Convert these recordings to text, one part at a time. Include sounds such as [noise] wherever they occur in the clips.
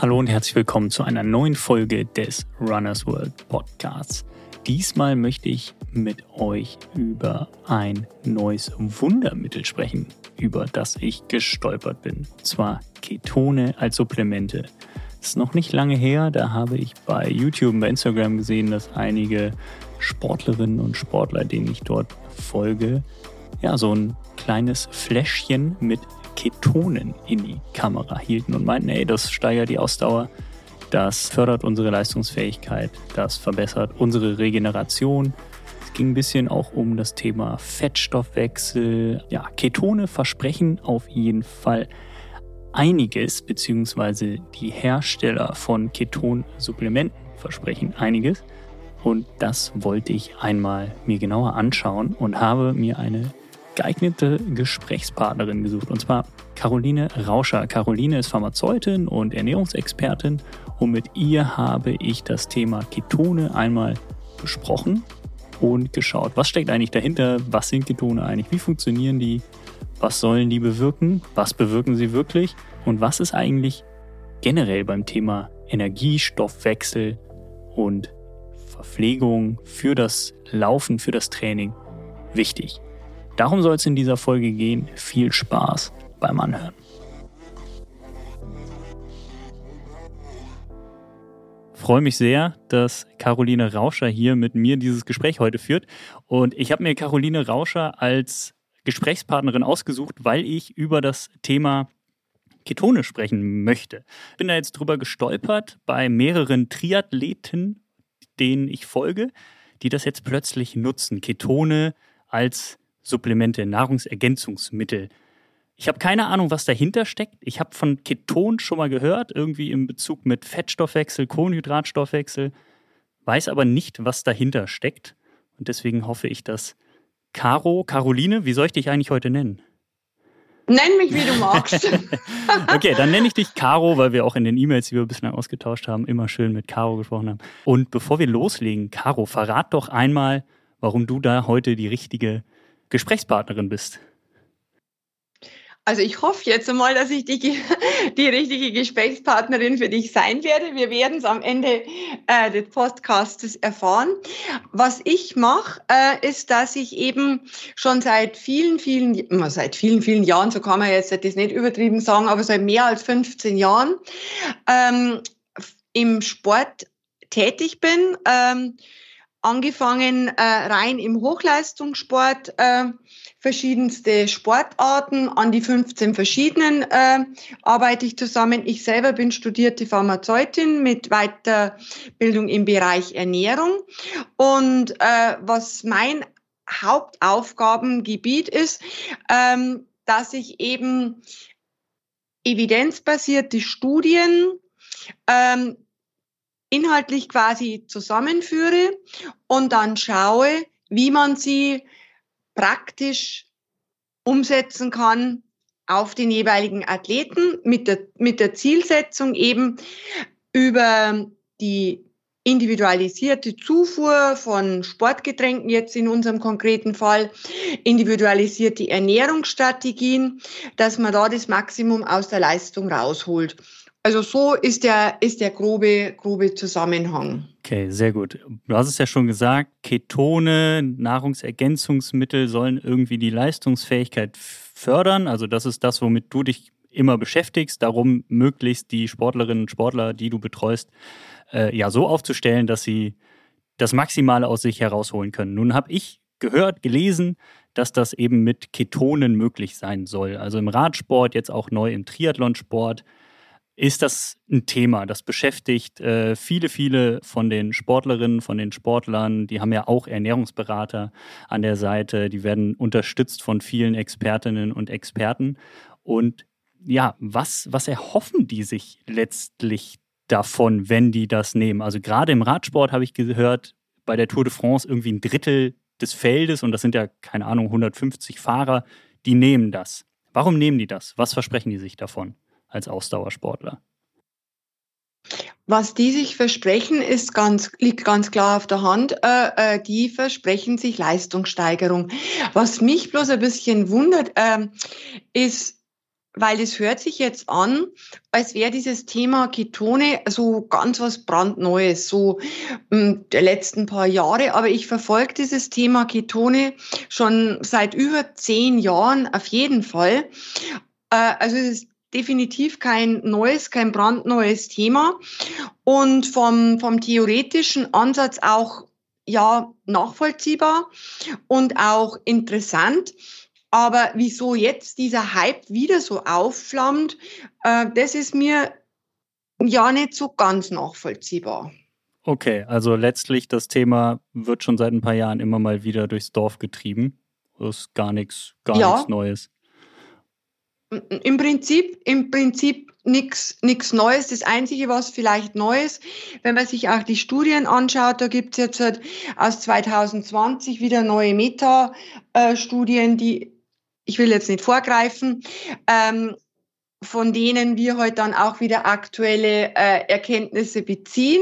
Hallo und herzlich willkommen zu einer neuen Folge des Runners World Podcasts. Diesmal möchte ich mit euch über ein neues Wundermittel sprechen, über das ich gestolpert bin. Und zwar Ketone als Supplemente. Das ist noch nicht lange her, da habe ich bei YouTube und bei Instagram gesehen, dass einige Sportlerinnen und Sportler, denen ich dort folge, ja, so ein kleines Fläschchen mit Ketonen in die Kamera hielten und meinten, ey, das steigert die Ausdauer, das fördert unsere Leistungsfähigkeit, das verbessert unsere Regeneration. Es ging ein bisschen auch um das Thema Fettstoffwechsel. Ja, Ketone versprechen auf jeden Fall einiges, beziehungsweise die Hersteller von Ketonsupplementen versprechen einiges. Und das wollte ich einmal mir genauer anschauen und habe mir eine geeignete Gesprächspartnerin gesucht. Und zwar Caroline Rauscher. Caroline ist Pharmazeutin und Ernährungsexpertin und mit ihr habe ich das Thema Ketone einmal besprochen und geschaut, was steckt eigentlich dahinter, was sind Ketone eigentlich, wie funktionieren die, was sollen die bewirken, was bewirken sie wirklich und was ist eigentlich generell beim Thema Energiestoffwechsel und Verpflegung für das Laufen, für das Training wichtig. Darum soll es in dieser Folge gehen. Viel Spaß beim Anhören. freue mich sehr, dass Caroline Rauscher hier mit mir dieses Gespräch heute führt. Und ich habe mir Caroline Rauscher als Gesprächspartnerin ausgesucht, weil ich über das Thema Ketone sprechen möchte. Bin da jetzt drüber gestolpert bei mehreren Triathleten, denen ich folge, die das jetzt plötzlich nutzen. Ketone als Supplemente, Nahrungsergänzungsmittel. Ich habe keine Ahnung, was dahinter steckt. Ich habe von Keton schon mal gehört, irgendwie im Bezug mit Fettstoffwechsel, Kohlenhydratstoffwechsel, weiß aber nicht, was dahinter steckt. Und deswegen hoffe ich, dass Caro, Caroline, wie soll ich dich eigentlich heute nennen? Nenn mich, wie du magst. [laughs] [laughs] okay, dann nenne ich dich Caro, weil wir auch in den E-Mails, die wir bislang ausgetauscht haben, immer schön mit Caro gesprochen haben. Und bevor wir loslegen, Caro, verrat doch einmal, warum du da heute die richtige Gesprächspartnerin bist. Also ich hoffe jetzt einmal, dass ich die, [laughs] die richtige Gesprächspartnerin für dich sein werde. Wir werden es am Ende äh, des Podcasts erfahren. Was ich mache, äh, ist, dass ich eben schon seit vielen, vielen, seit vielen, vielen Jahren, so kann man jetzt das nicht übertrieben sagen, aber seit mehr als 15 Jahren ähm, im Sport tätig bin. Ähm, angefangen äh, rein im Hochleistungssport, äh, verschiedenste Sportarten, an die 15 verschiedenen äh, arbeite ich zusammen. Ich selber bin studierte Pharmazeutin mit Weiterbildung im Bereich Ernährung. Und äh, was mein Hauptaufgabengebiet ist, ähm, dass ich eben evidenzbasierte Studien ähm, inhaltlich quasi zusammenführe und dann schaue, wie man sie praktisch umsetzen kann auf den jeweiligen Athleten mit der, mit der Zielsetzung eben über die individualisierte Zufuhr von Sportgetränken, jetzt in unserem konkreten Fall, individualisierte Ernährungsstrategien, dass man da das Maximum aus der Leistung rausholt. Also so ist der, ist der grobe, grobe Zusammenhang. Okay, sehr gut. Du hast es ja schon gesagt, Ketone, Nahrungsergänzungsmittel sollen irgendwie die Leistungsfähigkeit fördern. Also das ist das, womit du dich immer beschäftigst, darum möglichst die Sportlerinnen und Sportler, die du betreust, äh, ja so aufzustellen, dass sie das Maximale aus sich herausholen können. Nun habe ich gehört, gelesen, dass das eben mit Ketonen möglich sein soll. Also im Radsport, jetzt auch neu im Triathlonsport ist das ein Thema. Das beschäftigt äh, viele, viele von den Sportlerinnen, von den Sportlern. Die haben ja auch Ernährungsberater an der Seite. Die werden unterstützt von vielen Expertinnen und Experten. Und ja, was, was erhoffen die sich letztlich davon, wenn die das nehmen? Also gerade im Radsport habe ich gehört, bei der Tour de France irgendwie ein Drittel des Feldes, und das sind ja, keine Ahnung, 150 Fahrer, die nehmen das. Warum nehmen die das? Was versprechen die sich davon? Als Ausdauersportler? Was die sich versprechen, ist ganz, liegt ganz klar auf der Hand. Äh, äh, die versprechen sich Leistungssteigerung. Was mich bloß ein bisschen wundert, äh, ist, weil es hört sich jetzt an, als wäre dieses Thema Ketone so ganz was brandneues, so ähm, der letzten paar Jahre. Aber ich verfolge dieses Thema Ketone schon seit über zehn Jahren auf jeden Fall. Äh, also es ist definitiv kein neues, kein brandneues Thema und vom, vom theoretischen Ansatz auch ja nachvollziehbar und auch interessant. Aber wieso jetzt dieser Hype wieder so aufflammt, äh, das ist mir ja nicht so ganz nachvollziehbar. Okay, also letztlich das Thema wird schon seit ein paar Jahren immer mal wieder durchs Dorf getrieben. Das ist gar nichts, gar ja. nichts Neues. Im Prinzip, im Prinzip nichts nichts Neues. Das Einzige, was vielleicht Neues, wenn man sich auch die Studien anschaut, da gibt es jetzt halt aus 2020 wieder neue Meta-Studien, die ich will jetzt nicht vorgreifen, ähm, von denen wir heute dann auch wieder aktuelle äh, Erkenntnisse beziehen.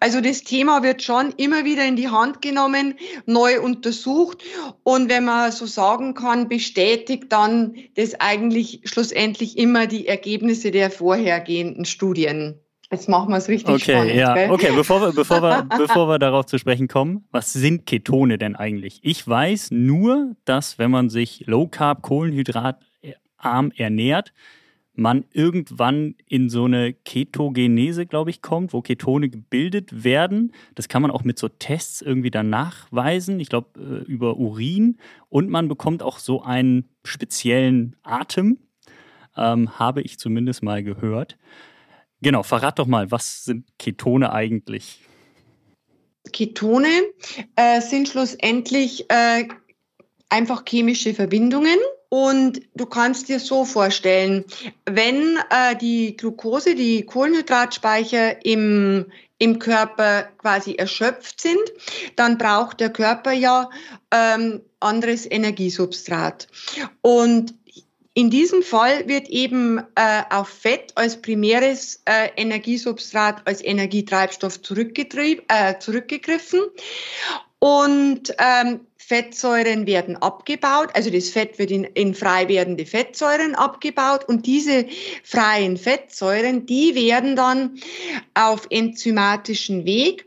Also das Thema wird schon immer wieder in die Hand genommen, neu untersucht und wenn man so sagen kann, bestätigt dann das eigentlich schlussendlich immer die Ergebnisse der vorhergehenden Studien. Jetzt machen wir es richtig okay, spannend. Ja. Gell? Okay, bevor wir, bevor, wir, [laughs] bevor wir darauf zu sprechen kommen, was sind Ketone denn eigentlich? Ich weiß nur, dass wenn man sich Low Carb, Kohlenhydratarm ernährt, man irgendwann in so eine Ketogenese, glaube ich, kommt, wo Ketone gebildet werden. Das kann man auch mit so Tests irgendwie dann nachweisen, ich glaube äh, über Urin. Und man bekommt auch so einen speziellen Atem, ähm, habe ich zumindest mal gehört. Genau, verrat doch mal, was sind Ketone eigentlich? Ketone äh, sind schlussendlich äh, einfach chemische Verbindungen. Und du kannst dir so vorstellen, wenn äh, die Glucose, die Kohlenhydratspeicher im, im Körper quasi erschöpft sind, dann braucht der Körper ja ähm, anderes Energiesubstrat. Und in diesem Fall wird eben äh, auf Fett als primäres äh, Energiesubstrat, als Energietreibstoff äh, zurückgegriffen. Und ähm, Fettsäuren werden abgebaut, also das Fett wird in, in frei werdende Fettsäuren abgebaut. Und diese freien Fettsäuren, die werden dann auf enzymatischen Weg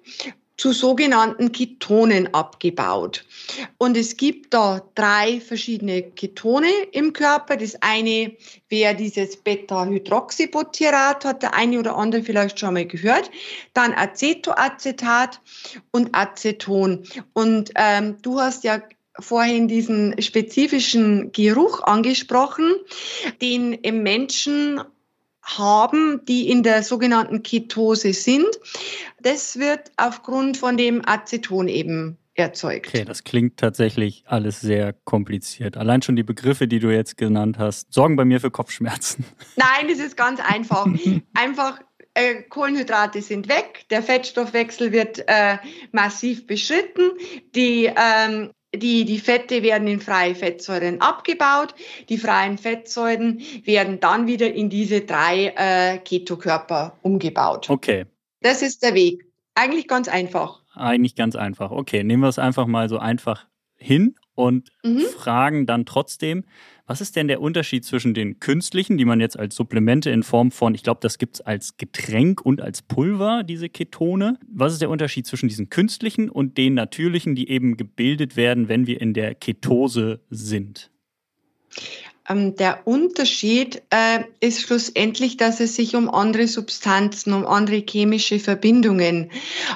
zu sogenannten Ketonen abgebaut. Und es gibt da drei verschiedene Ketone im Körper. Das eine wäre dieses Beta-Hydroxybutyrat, hat der eine oder andere vielleicht schon mal gehört. Dann Acetoacetat und Aceton. Und ähm, du hast ja vorhin diesen spezifischen Geruch angesprochen, den im Menschen haben, die in der sogenannten Ketose sind. Das wird aufgrund von dem Aceton eben erzeugt. Okay, das klingt tatsächlich alles sehr kompliziert. Allein schon die Begriffe, die du jetzt genannt hast, sorgen bei mir für Kopfschmerzen. [laughs] Nein, das ist ganz einfach. einfach äh, Kohlenhydrate sind weg, der Fettstoffwechsel wird äh, massiv beschritten, die ähm, die, die Fette werden in freie Fettsäuren abgebaut. Die freien Fettsäuren werden dann wieder in diese drei äh, Ketokörper umgebaut. Okay. Das ist der Weg. Eigentlich ganz einfach. Eigentlich ganz einfach. Okay, nehmen wir es einfach mal so einfach hin und mhm. fragen dann trotzdem, was ist denn der Unterschied zwischen den künstlichen, die man jetzt als Supplemente in Form von, ich glaube, das gibt es als Getränk und als Pulver, diese Ketone. Was ist der Unterschied zwischen diesen künstlichen und den natürlichen, die eben gebildet werden, wenn wir in der Ketose sind? Ähm, der Unterschied äh, ist schlussendlich, dass es sich um andere Substanzen, um andere chemische Verbindungen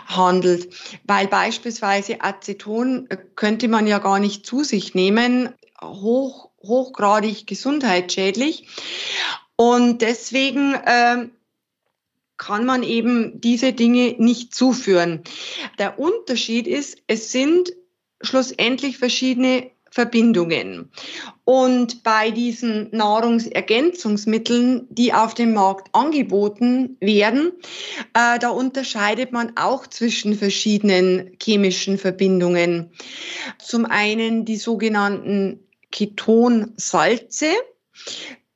handelt. Weil beispielsweise Aceton äh, könnte man ja gar nicht zu sich nehmen, hoch hochgradig gesundheitsschädlich. Und deswegen äh, kann man eben diese Dinge nicht zuführen. Der Unterschied ist, es sind schlussendlich verschiedene Verbindungen. Und bei diesen Nahrungsergänzungsmitteln, die auf dem Markt angeboten werden, äh, da unterscheidet man auch zwischen verschiedenen chemischen Verbindungen. Zum einen die sogenannten Ketonsalze,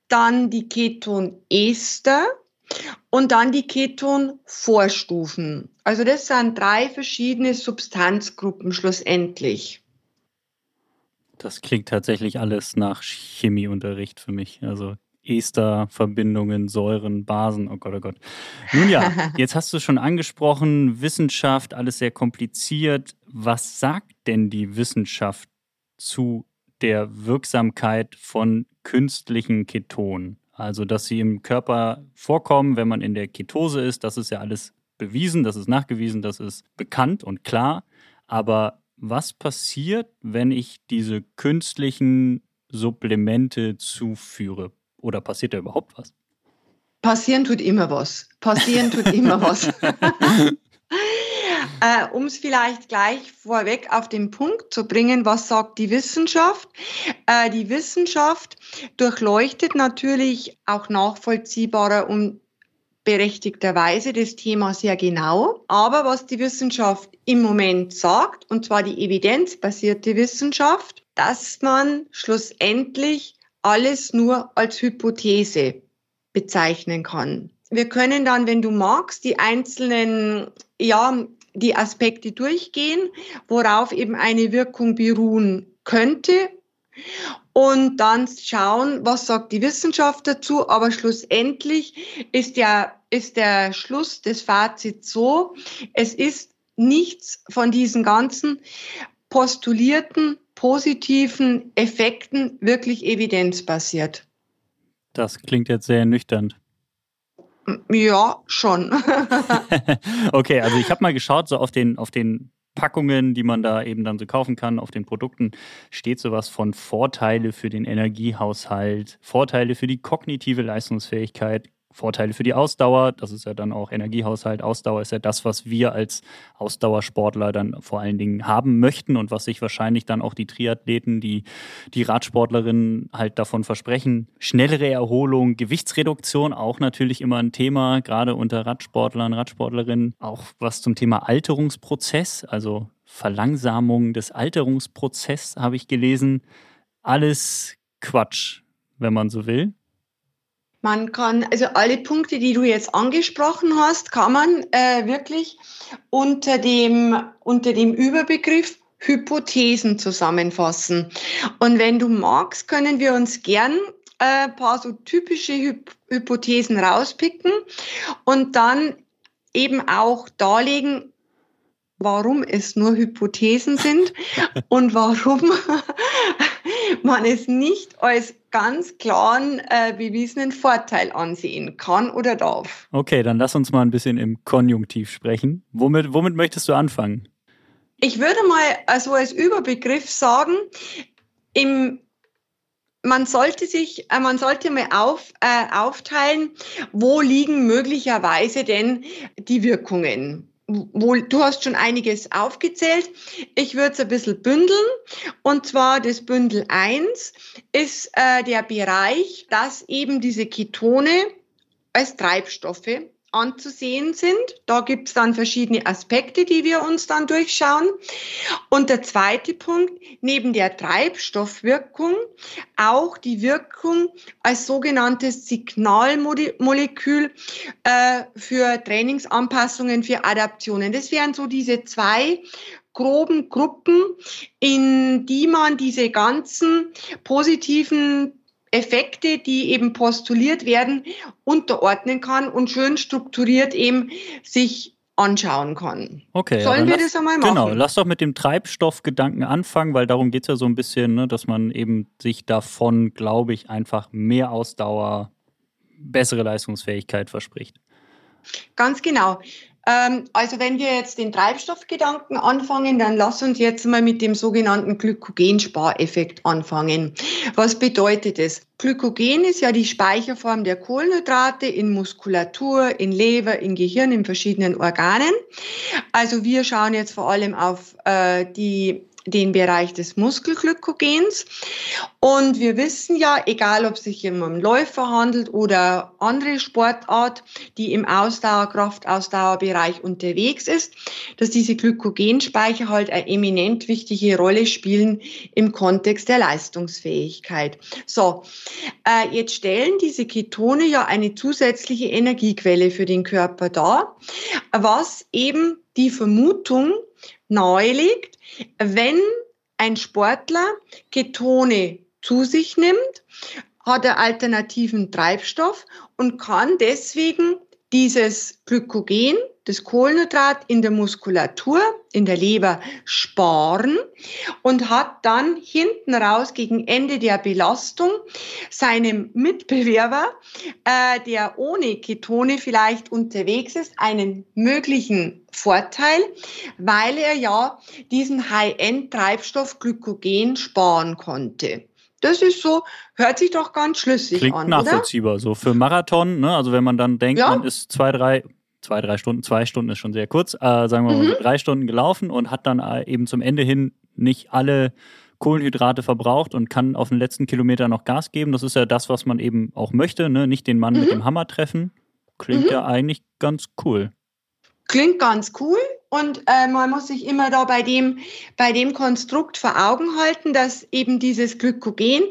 dann die Ketonester und dann die Ketonvorstufen. Also das sind drei verschiedene Substanzgruppen schlussendlich. Das klingt tatsächlich alles nach Chemieunterricht für mich. Also Esterverbindungen, Säuren, Basen. Oh Gott, oh Gott. Nun ja, [laughs] jetzt hast du schon angesprochen, Wissenschaft, alles sehr kompliziert. Was sagt denn die Wissenschaft zu der Wirksamkeit von künstlichen Ketonen? Also, dass sie im Körper vorkommen, wenn man in der Ketose ist, das ist ja alles bewiesen, das ist nachgewiesen, das ist bekannt und klar. Aber was passiert, wenn ich diese künstlichen Supplemente zuführe? Oder passiert da überhaupt was? Passieren tut immer was. Passieren tut immer was. [laughs] äh, um es vielleicht gleich vorweg auf den Punkt zu bringen, was sagt die Wissenschaft? Äh, die Wissenschaft durchleuchtet natürlich auch nachvollziehbarer und berechtigterweise das Thema sehr genau. Aber was die Wissenschaft im Moment sagt, und zwar die evidenzbasierte Wissenschaft, dass man schlussendlich alles nur als Hypothese bezeichnen kann. Wir können dann, wenn du magst, die einzelnen, ja, die Aspekte durchgehen, worauf eben eine Wirkung beruhen könnte und dann schauen, was sagt die Wissenschaft dazu. Aber schlussendlich ist der, ist der Schluss des Fazits so, es ist nichts von diesen ganzen postulierten positiven Effekten wirklich evidenzbasiert. Das klingt jetzt sehr nüchtern. Ja, schon. [laughs] okay, also ich habe mal geschaut, so auf den, auf den Packungen, die man da eben dann so kaufen kann, auf den Produkten steht sowas von Vorteile für den Energiehaushalt, Vorteile für die kognitive Leistungsfähigkeit, Vorteile für die Ausdauer. Das ist ja dann auch Energiehaushalt. Ausdauer ist ja das, was wir als Ausdauersportler dann vor allen Dingen haben möchten und was sich wahrscheinlich dann auch die Triathleten, die, die Radsportlerinnen halt davon versprechen. Schnellere Erholung, Gewichtsreduktion, auch natürlich immer ein Thema, gerade unter Radsportlern, Radsportlerinnen. Auch was zum Thema Alterungsprozess, also Verlangsamung des Alterungsprozesses habe ich gelesen. Alles Quatsch, wenn man so will. Man kann, also alle Punkte, die du jetzt angesprochen hast, kann man äh, wirklich unter dem, unter dem Überbegriff Hypothesen zusammenfassen. Und wenn du magst, können wir uns gern äh, paar so typische Hy Hypothesen rauspicken und dann eben auch darlegen, warum es nur Hypothesen sind [laughs] und warum [laughs] man es nicht als ganz klaren äh, bewiesenen Vorteil ansehen kann oder darf. Okay, dann lass uns mal ein bisschen im Konjunktiv sprechen. Womit, womit möchtest du anfangen? Ich würde mal also als Überbegriff sagen, im man sollte sich, äh, man sollte mal auf, äh, aufteilen, wo liegen möglicherweise denn die Wirkungen wohl, du hast schon einiges aufgezählt. Ich würde es ein bisschen bündeln. Und zwar das Bündel 1 ist äh, der Bereich, dass eben diese Ketone als Treibstoffe anzusehen sind. Da gibt es dann verschiedene Aspekte, die wir uns dann durchschauen. Und der zweite Punkt, neben der Treibstoffwirkung auch die Wirkung als sogenanntes Signalmolekül äh, für Trainingsanpassungen, für Adaptionen. Das wären so diese zwei groben Gruppen, in die man diese ganzen positiven Effekte, die eben postuliert werden, unterordnen kann und schön strukturiert eben sich anschauen kann. Okay. Sollen wir lass, das einmal machen? Genau, lass doch mit dem Treibstoffgedanken anfangen, weil darum geht es ja so ein bisschen, ne, dass man eben sich davon, glaube ich, einfach mehr Ausdauer, bessere Leistungsfähigkeit verspricht. Ganz genau. Ähm, also wenn wir jetzt den Treibstoffgedanken anfangen, dann lass uns jetzt mal mit dem sogenannten Glykogenspareffekt anfangen. Was bedeutet es? Glykogen ist ja die Speicherform der Kohlenhydrate in Muskulatur, in Leber, in Gehirn, in verschiedenen Organen. Also wir schauen jetzt vor allem auf äh, die den Bereich des Muskelglykogens. Und wir wissen ja, egal ob es sich um einen Läufer handelt oder andere Sportart, die im Ausdauer, Kraftausdauerbereich unterwegs ist, dass diese Glykogenspeicher halt eine eminent wichtige Rolle spielen im Kontext der Leistungsfähigkeit. So, äh, jetzt stellen diese Ketone ja eine zusätzliche Energiequelle für den Körper dar, was eben die Vermutung nahelegt, wenn ein Sportler Ketone zu sich nimmt, hat er alternativen Treibstoff und kann deswegen dieses Glykogen, das Kohlenhydrat in der Muskulatur, in der Leber sparen und hat dann hinten raus gegen Ende der Belastung seinem Mitbewerber, äh, der ohne Ketone vielleicht unterwegs ist, einen möglichen Vorteil, weil er ja diesen High-End-Treibstoff Glykogen sparen konnte. Das ist so, hört sich doch ganz schlüssig Klingt an. Klingt nachvollziehbar. Oder? So für Marathon, ne? also wenn man dann denkt, ja. man ist zwei, drei, zwei, drei Stunden, zwei Stunden ist schon sehr kurz, äh, sagen wir mal mhm. drei Stunden gelaufen und hat dann äh, eben zum Ende hin nicht alle Kohlenhydrate verbraucht und kann auf den letzten Kilometer noch Gas geben. Das ist ja das, was man eben auch möchte, ne? nicht den Mann mhm. mit dem Hammer treffen. Klingt mhm. ja eigentlich ganz cool. Klingt ganz cool und äh, man muss sich immer da bei dem, bei dem Konstrukt vor Augen halten, dass eben dieses Glykogen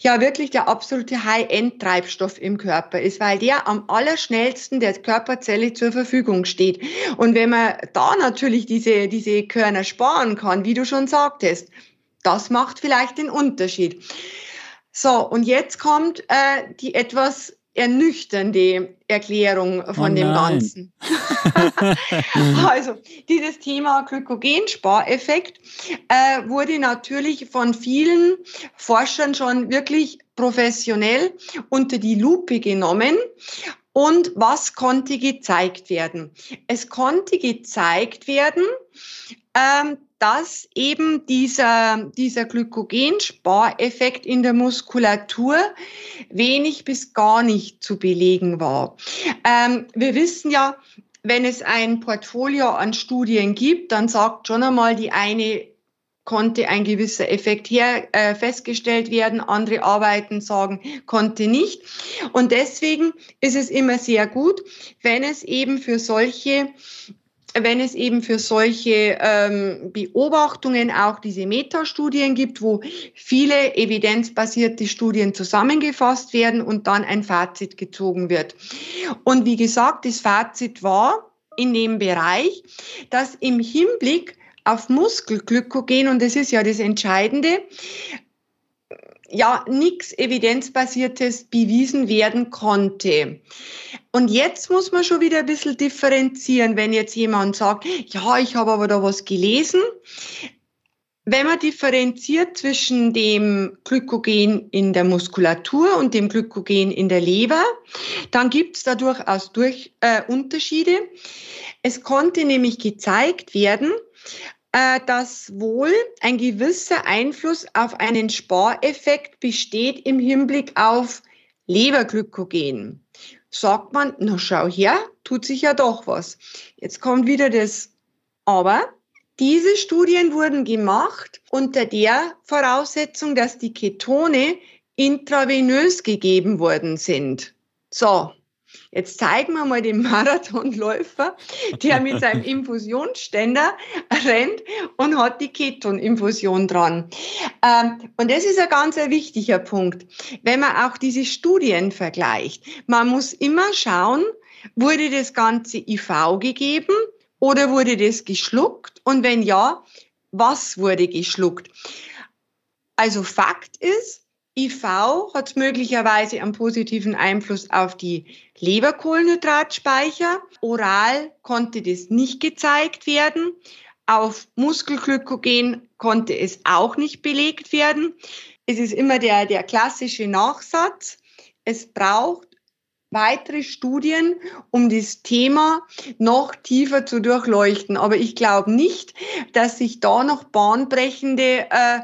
ja wirklich der absolute High-End-Treibstoff im Körper ist, weil der am allerschnellsten der Körperzelle zur Verfügung steht. Und wenn man da natürlich diese, diese Körner sparen kann, wie du schon sagtest, das macht vielleicht den Unterschied. So, und jetzt kommt äh, die etwas ernüchternde Erklärung von oh dem Ganzen. [laughs] also dieses Thema Glykogenspareffekt äh, wurde natürlich von vielen Forschern schon wirklich professionell unter die Lupe genommen. Und was konnte gezeigt werden? Es konnte gezeigt werden, ähm, dass eben dieser, dieser Glykogenspareffekt in der Muskulatur wenig bis gar nicht zu belegen war. Ähm, wir wissen ja, wenn es ein Portfolio an Studien gibt, dann sagt schon einmal die eine konnte ein gewisser Effekt her äh, festgestellt werden, andere Arbeiten sagen, konnte nicht. Und deswegen ist es immer sehr gut, wenn es eben für solche wenn es eben für solche ähm, Beobachtungen auch diese Metastudien gibt, wo viele evidenzbasierte Studien zusammengefasst werden und dann ein Fazit gezogen wird. Und wie gesagt, das Fazit war in dem Bereich, dass im Hinblick auf Muskelglykogen, und das ist ja das Entscheidende, ja nichts evidenzbasiertes bewiesen werden konnte. Und jetzt muss man schon wieder ein bisschen differenzieren, wenn jetzt jemand sagt, ja, ich habe aber da was gelesen. Wenn man differenziert zwischen dem Glykogen in der Muskulatur und dem Glykogen in der Leber, dann gibt es da durchaus durch, äh, Unterschiede. Es konnte nämlich gezeigt werden, äh, dass wohl ein gewisser Einfluss auf einen Spareffekt besteht im Hinblick auf Leberglykogen. Sagt man, na schau her, tut sich ja doch was. Jetzt kommt wieder das Aber. Diese Studien wurden gemacht unter der Voraussetzung, dass die Ketone intravenös gegeben worden sind. So, Jetzt zeigen wir mal den Marathonläufer, der mit seinem [laughs] Infusionsständer rennt und hat die Ketoninfusion dran. Ähm, und das ist ein ganz wichtiger Punkt, wenn man auch diese Studien vergleicht. Man muss immer schauen, wurde das Ganze IV gegeben oder wurde das geschluckt? Und wenn ja, was wurde geschluckt? Also Fakt ist, IV hat möglicherweise einen positiven Einfluss auf die Leberkohlenhydratspeicher. Oral konnte das nicht gezeigt werden. Auf Muskelglykogen konnte es auch nicht belegt werden. Es ist immer der, der klassische Nachsatz. Es braucht weitere Studien, um das Thema noch tiefer zu durchleuchten. Aber ich glaube nicht, dass sich da noch bahnbrechende äh,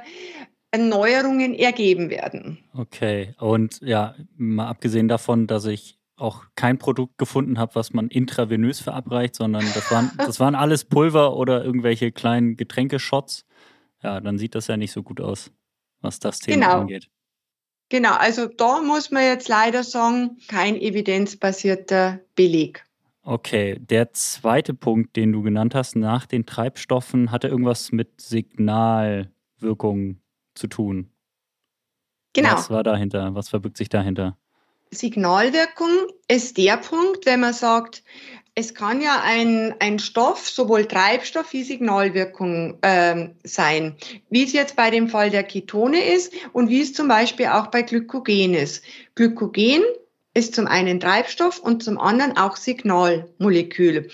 Erneuerungen ergeben werden. Okay, und ja, mal abgesehen davon, dass ich auch kein Produkt gefunden habe, was man intravenös verabreicht, sondern das waren, [laughs] das waren alles Pulver oder irgendwelche kleinen Getränkeshots. Ja, dann sieht das ja nicht so gut aus, was das Thema genau. angeht. Genau, also da muss man jetzt leider sagen, kein evidenzbasierter Beleg. Okay, der zweite Punkt, den du genannt hast, nach den Treibstoffen, hatte irgendwas mit Signalwirkungen zu tun. Genau. Was war dahinter? Was verbirgt sich dahinter? Signalwirkung ist der Punkt, wenn man sagt, es kann ja ein, ein Stoff sowohl Treibstoff wie Signalwirkung ähm, sein, wie es jetzt bei dem Fall der Ketone ist und wie es zum Beispiel auch bei Glykogen ist. Glykogen ist zum einen Treibstoff und zum anderen auch Signalmolekül.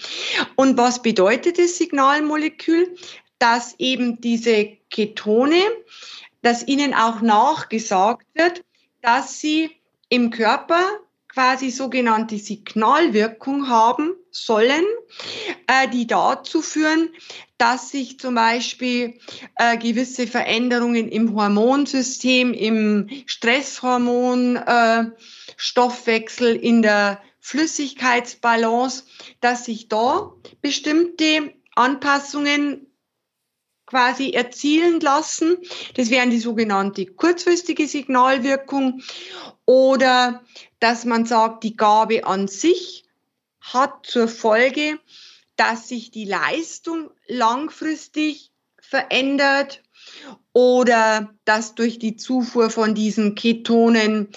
Und was bedeutet das Signalmolekül? Dass eben diese Ketone, dass ihnen auch nachgesagt wird, dass sie im Körper quasi sogenannte Signalwirkung haben sollen, äh, die dazu führen, dass sich zum Beispiel äh, gewisse Veränderungen im Hormonsystem, im Stresshormon, äh, in der Flüssigkeitsbalance, dass sich da bestimmte Anpassungen quasi erzielen lassen. Das wären die sogenannte kurzfristige Signalwirkung oder dass man sagt, die Gabe an sich hat zur Folge, dass sich die Leistung langfristig verändert oder dass durch die Zufuhr von diesen Ketonen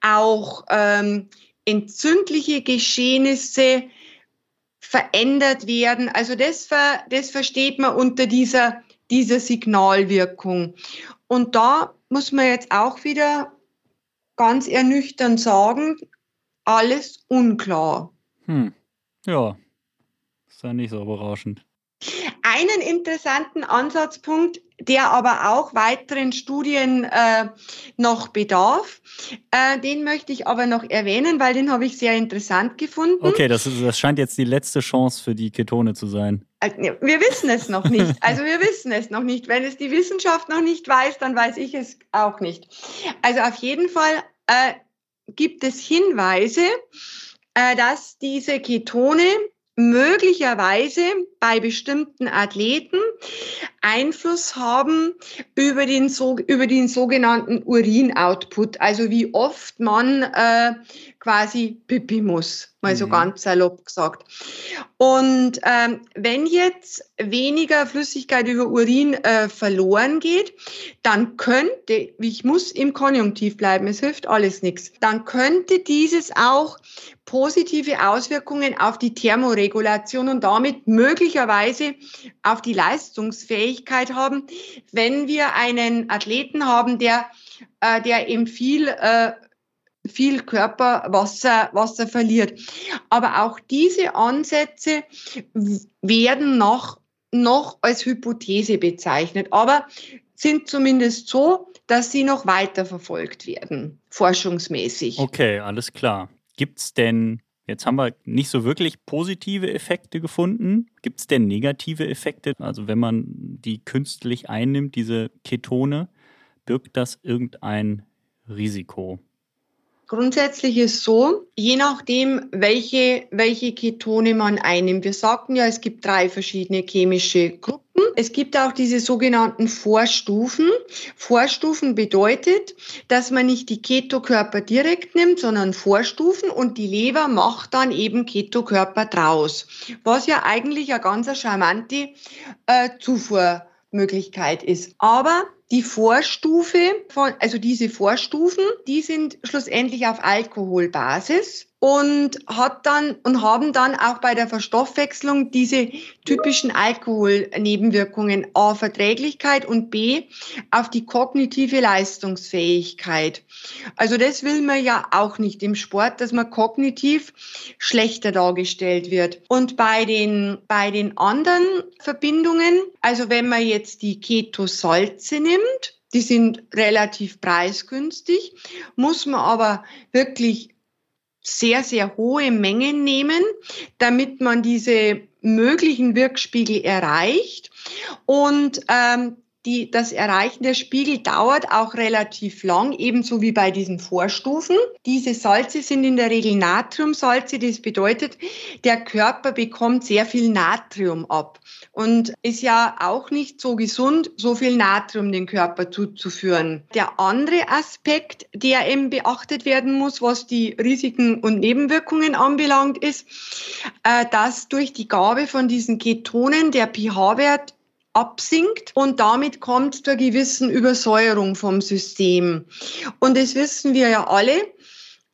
auch ähm, entzündliche Geschehnisse verändert werden. Also das, das versteht man unter dieser, dieser Signalwirkung. Und da muss man jetzt auch wieder ganz ernüchternd sagen, alles unklar. Hm. Ja, ist ja nicht so überraschend. Einen interessanten Ansatzpunkt, der aber auch weiteren Studien äh, noch bedarf, äh, den möchte ich aber noch erwähnen, weil den habe ich sehr interessant gefunden. Okay, das, ist, das scheint jetzt die letzte Chance für die Ketone zu sein. Also, wir wissen es noch nicht. [laughs] Also wir wissen es noch nicht. Wenn es die Wissenschaft noch nicht weiß, dann weiß ich es auch nicht. Also auf jeden Fall äh, gibt es Hinweise, äh, dass diese Ketone möglicherweise bei bestimmten Athleten Einfluss haben über den, so, über den sogenannten Urinoutput, also wie oft man äh, quasi pipi muss, mal mhm. so ganz salopp gesagt. Und ähm, wenn jetzt weniger Flüssigkeit über Urin äh, verloren geht, dann könnte, ich muss im Konjunktiv bleiben, es hilft alles nichts, dann könnte dieses auch positive Auswirkungen auf die Thermoregulation und damit möglicherweise auf die Leistungsfähigkeit haben, wenn wir einen Athleten haben, der, äh, der eben viel, äh, viel Körperwasser Wasser verliert. Aber auch diese Ansätze werden noch, noch als Hypothese bezeichnet, aber sind zumindest so, dass sie noch weiter verfolgt werden, forschungsmäßig. Okay, alles klar. Gibt es denn, jetzt haben wir nicht so wirklich positive Effekte gefunden, gibt es denn negative Effekte? Also wenn man die künstlich einnimmt, diese Ketone, birgt das irgendein Risiko? Grundsätzlich ist so, je nachdem, welche, welche Ketone man einnimmt. Wir sagten ja, es gibt drei verschiedene chemische Gruppen. Es gibt auch diese sogenannten Vorstufen. Vorstufen bedeutet, dass man nicht die Ketokörper direkt nimmt, sondern Vorstufen und die Leber macht dann eben Ketokörper draus. Was ja eigentlich eine ganz charmante äh, Zufuhrmöglichkeit ist. Aber die Vorstufe von, also diese Vorstufen, die sind schlussendlich auf Alkoholbasis und hat dann und haben dann auch bei der Verstoffwechslung diese typischen Alkoholnebenwirkungen A Verträglichkeit und B auf die kognitive Leistungsfähigkeit. Also das will man ja auch nicht im Sport, dass man kognitiv schlechter dargestellt wird. Und bei den bei den anderen Verbindungen, also wenn man jetzt die Ketosalze nimmt, die sind relativ preisgünstig, muss man aber wirklich sehr, sehr hohe Mengen nehmen, damit man diese möglichen Wirkspiegel erreicht. Und ähm, die, das Erreichen der Spiegel dauert auch relativ lang, ebenso wie bei diesen Vorstufen. Diese Salze sind in der Regel Natriumsalze. Das bedeutet, der Körper bekommt sehr viel Natrium ab und ist ja auch nicht so gesund, so viel Natrium den Körper zuzuführen. Der andere Aspekt, der eben beachtet werden muss, was die Risiken und Nebenwirkungen anbelangt, ist, äh, dass durch die Gabe von diesen Ketonen der pH-Wert absinkt und damit kommt zur gewissen Übersäuerung vom System. Und das wissen wir ja alle.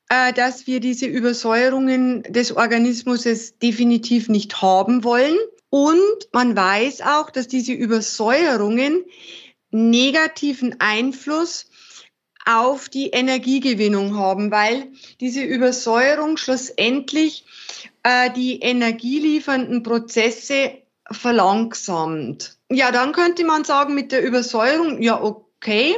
äh, dass wir diese Übersäuerungen des Organismus definitiv nicht haben wollen. Und man weiß auch, dass diese Übersäuerungen negativen Einfluss auf die Energiegewinnung haben, weil diese Übersäuerung schlussendlich äh, die energieliefernden Prozesse verlangsamt. Ja, dann könnte man sagen, mit der Übersäuerung, ja, okay,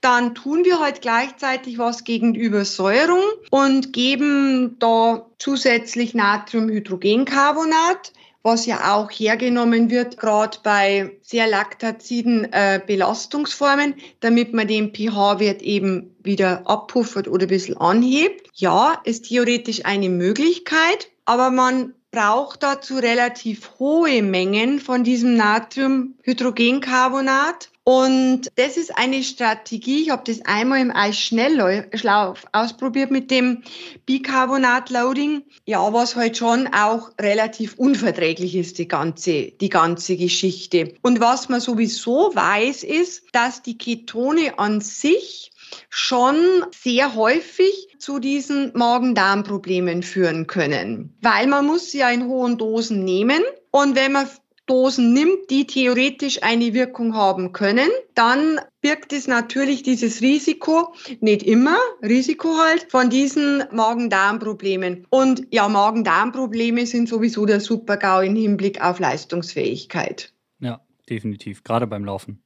dann tun wir halt gleichzeitig was gegen die Übersäuerung und geben da zusätzlich Natriumhydrogencarbonat was ja auch hergenommen wird, gerade bei sehr laktaziden äh, Belastungsformen, damit man den pH-Wert eben wieder abpuffert oder ein bisschen anhebt. Ja, ist theoretisch eine Möglichkeit, aber man braucht dazu relativ hohe Mengen von diesem Natriumhydrogencarbonat. Und das ist eine Strategie. Ich habe das einmal im Eisschnelllauf ausprobiert mit dem Bicarbonat-Loading. Ja, was halt schon auch relativ unverträglich ist, die ganze, die ganze Geschichte. Und was man sowieso weiß, ist, dass die Ketone an sich schon sehr häufig zu diesen Magen-Darm-Problemen führen können. Weil man muss sie ja in hohen Dosen nehmen. Und wenn man Dosen nimmt, die theoretisch eine Wirkung haben können, dann birgt es natürlich dieses Risiko, nicht immer, Risiko halt, von diesen Magen-Darm-Problemen. Und ja, Magen-Darm-Probleme sind sowieso der Super-GAU im Hinblick auf Leistungsfähigkeit. Ja, definitiv, gerade beim Laufen.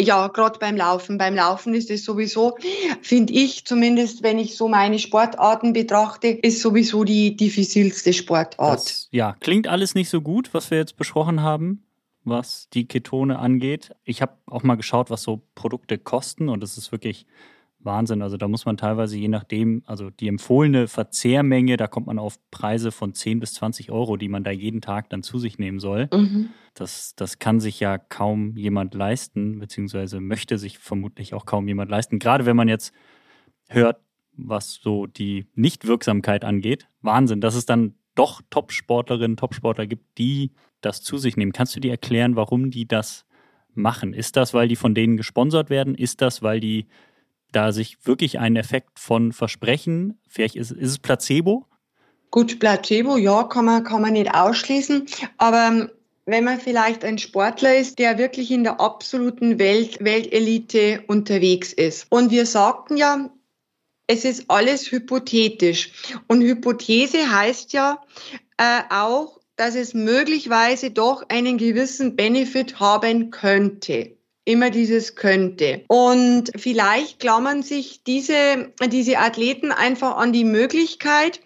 Ja, gerade beim Laufen. Beim Laufen ist es sowieso, finde ich zumindest, wenn ich so meine Sportarten betrachte, ist sowieso die diffizilste Sportart. Das, ja, klingt alles nicht so gut, was wir jetzt besprochen haben, was die Ketone angeht. Ich habe auch mal geschaut, was so Produkte kosten und es ist wirklich Wahnsinn. Also da muss man teilweise je nachdem, also die empfohlene Verzehrmenge, da kommt man auf Preise von 10 bis 20 Euro, die man da jeden Tag dann zu sich nehmen soll. Mhm. Das, das kann sich ja kaum jemand leisten, beziehungsweise möchte sich vermutlich auch kaum jemand leisten. Gerade wenn man jetzt hört, was so die Nichtwirksamkeit angeht. Wahnsinn, dass es dann doch Top-Sportlerinnen, Top-Sportler gibt, die das zu sich nehmen. Kannst du dir erklären, warum die das machen? Ist das, weil die von denen gesponsert werden? Ist das, weil die da sich wirklich einen Effekt von versprechen? Vielleicht ist, ist es Placebo? Gut, Placebo, ja, kann man, kann man nicht ausschließen. Aber ähm, wenn man vielleicht ein Sportler ist, der wirklich in der absoluten Welt, Weltelite unterwegs ist. Und wir sagten ja, es ist alles hypothetisch. Und Hypothese heißt ja äh, auch, dass es möglicherweise doch einen gewissen Benefit haben könnte immer dieses könnte. Und vielleicht klammern sich diese, diese Athleten einfach an die Möglichkeit,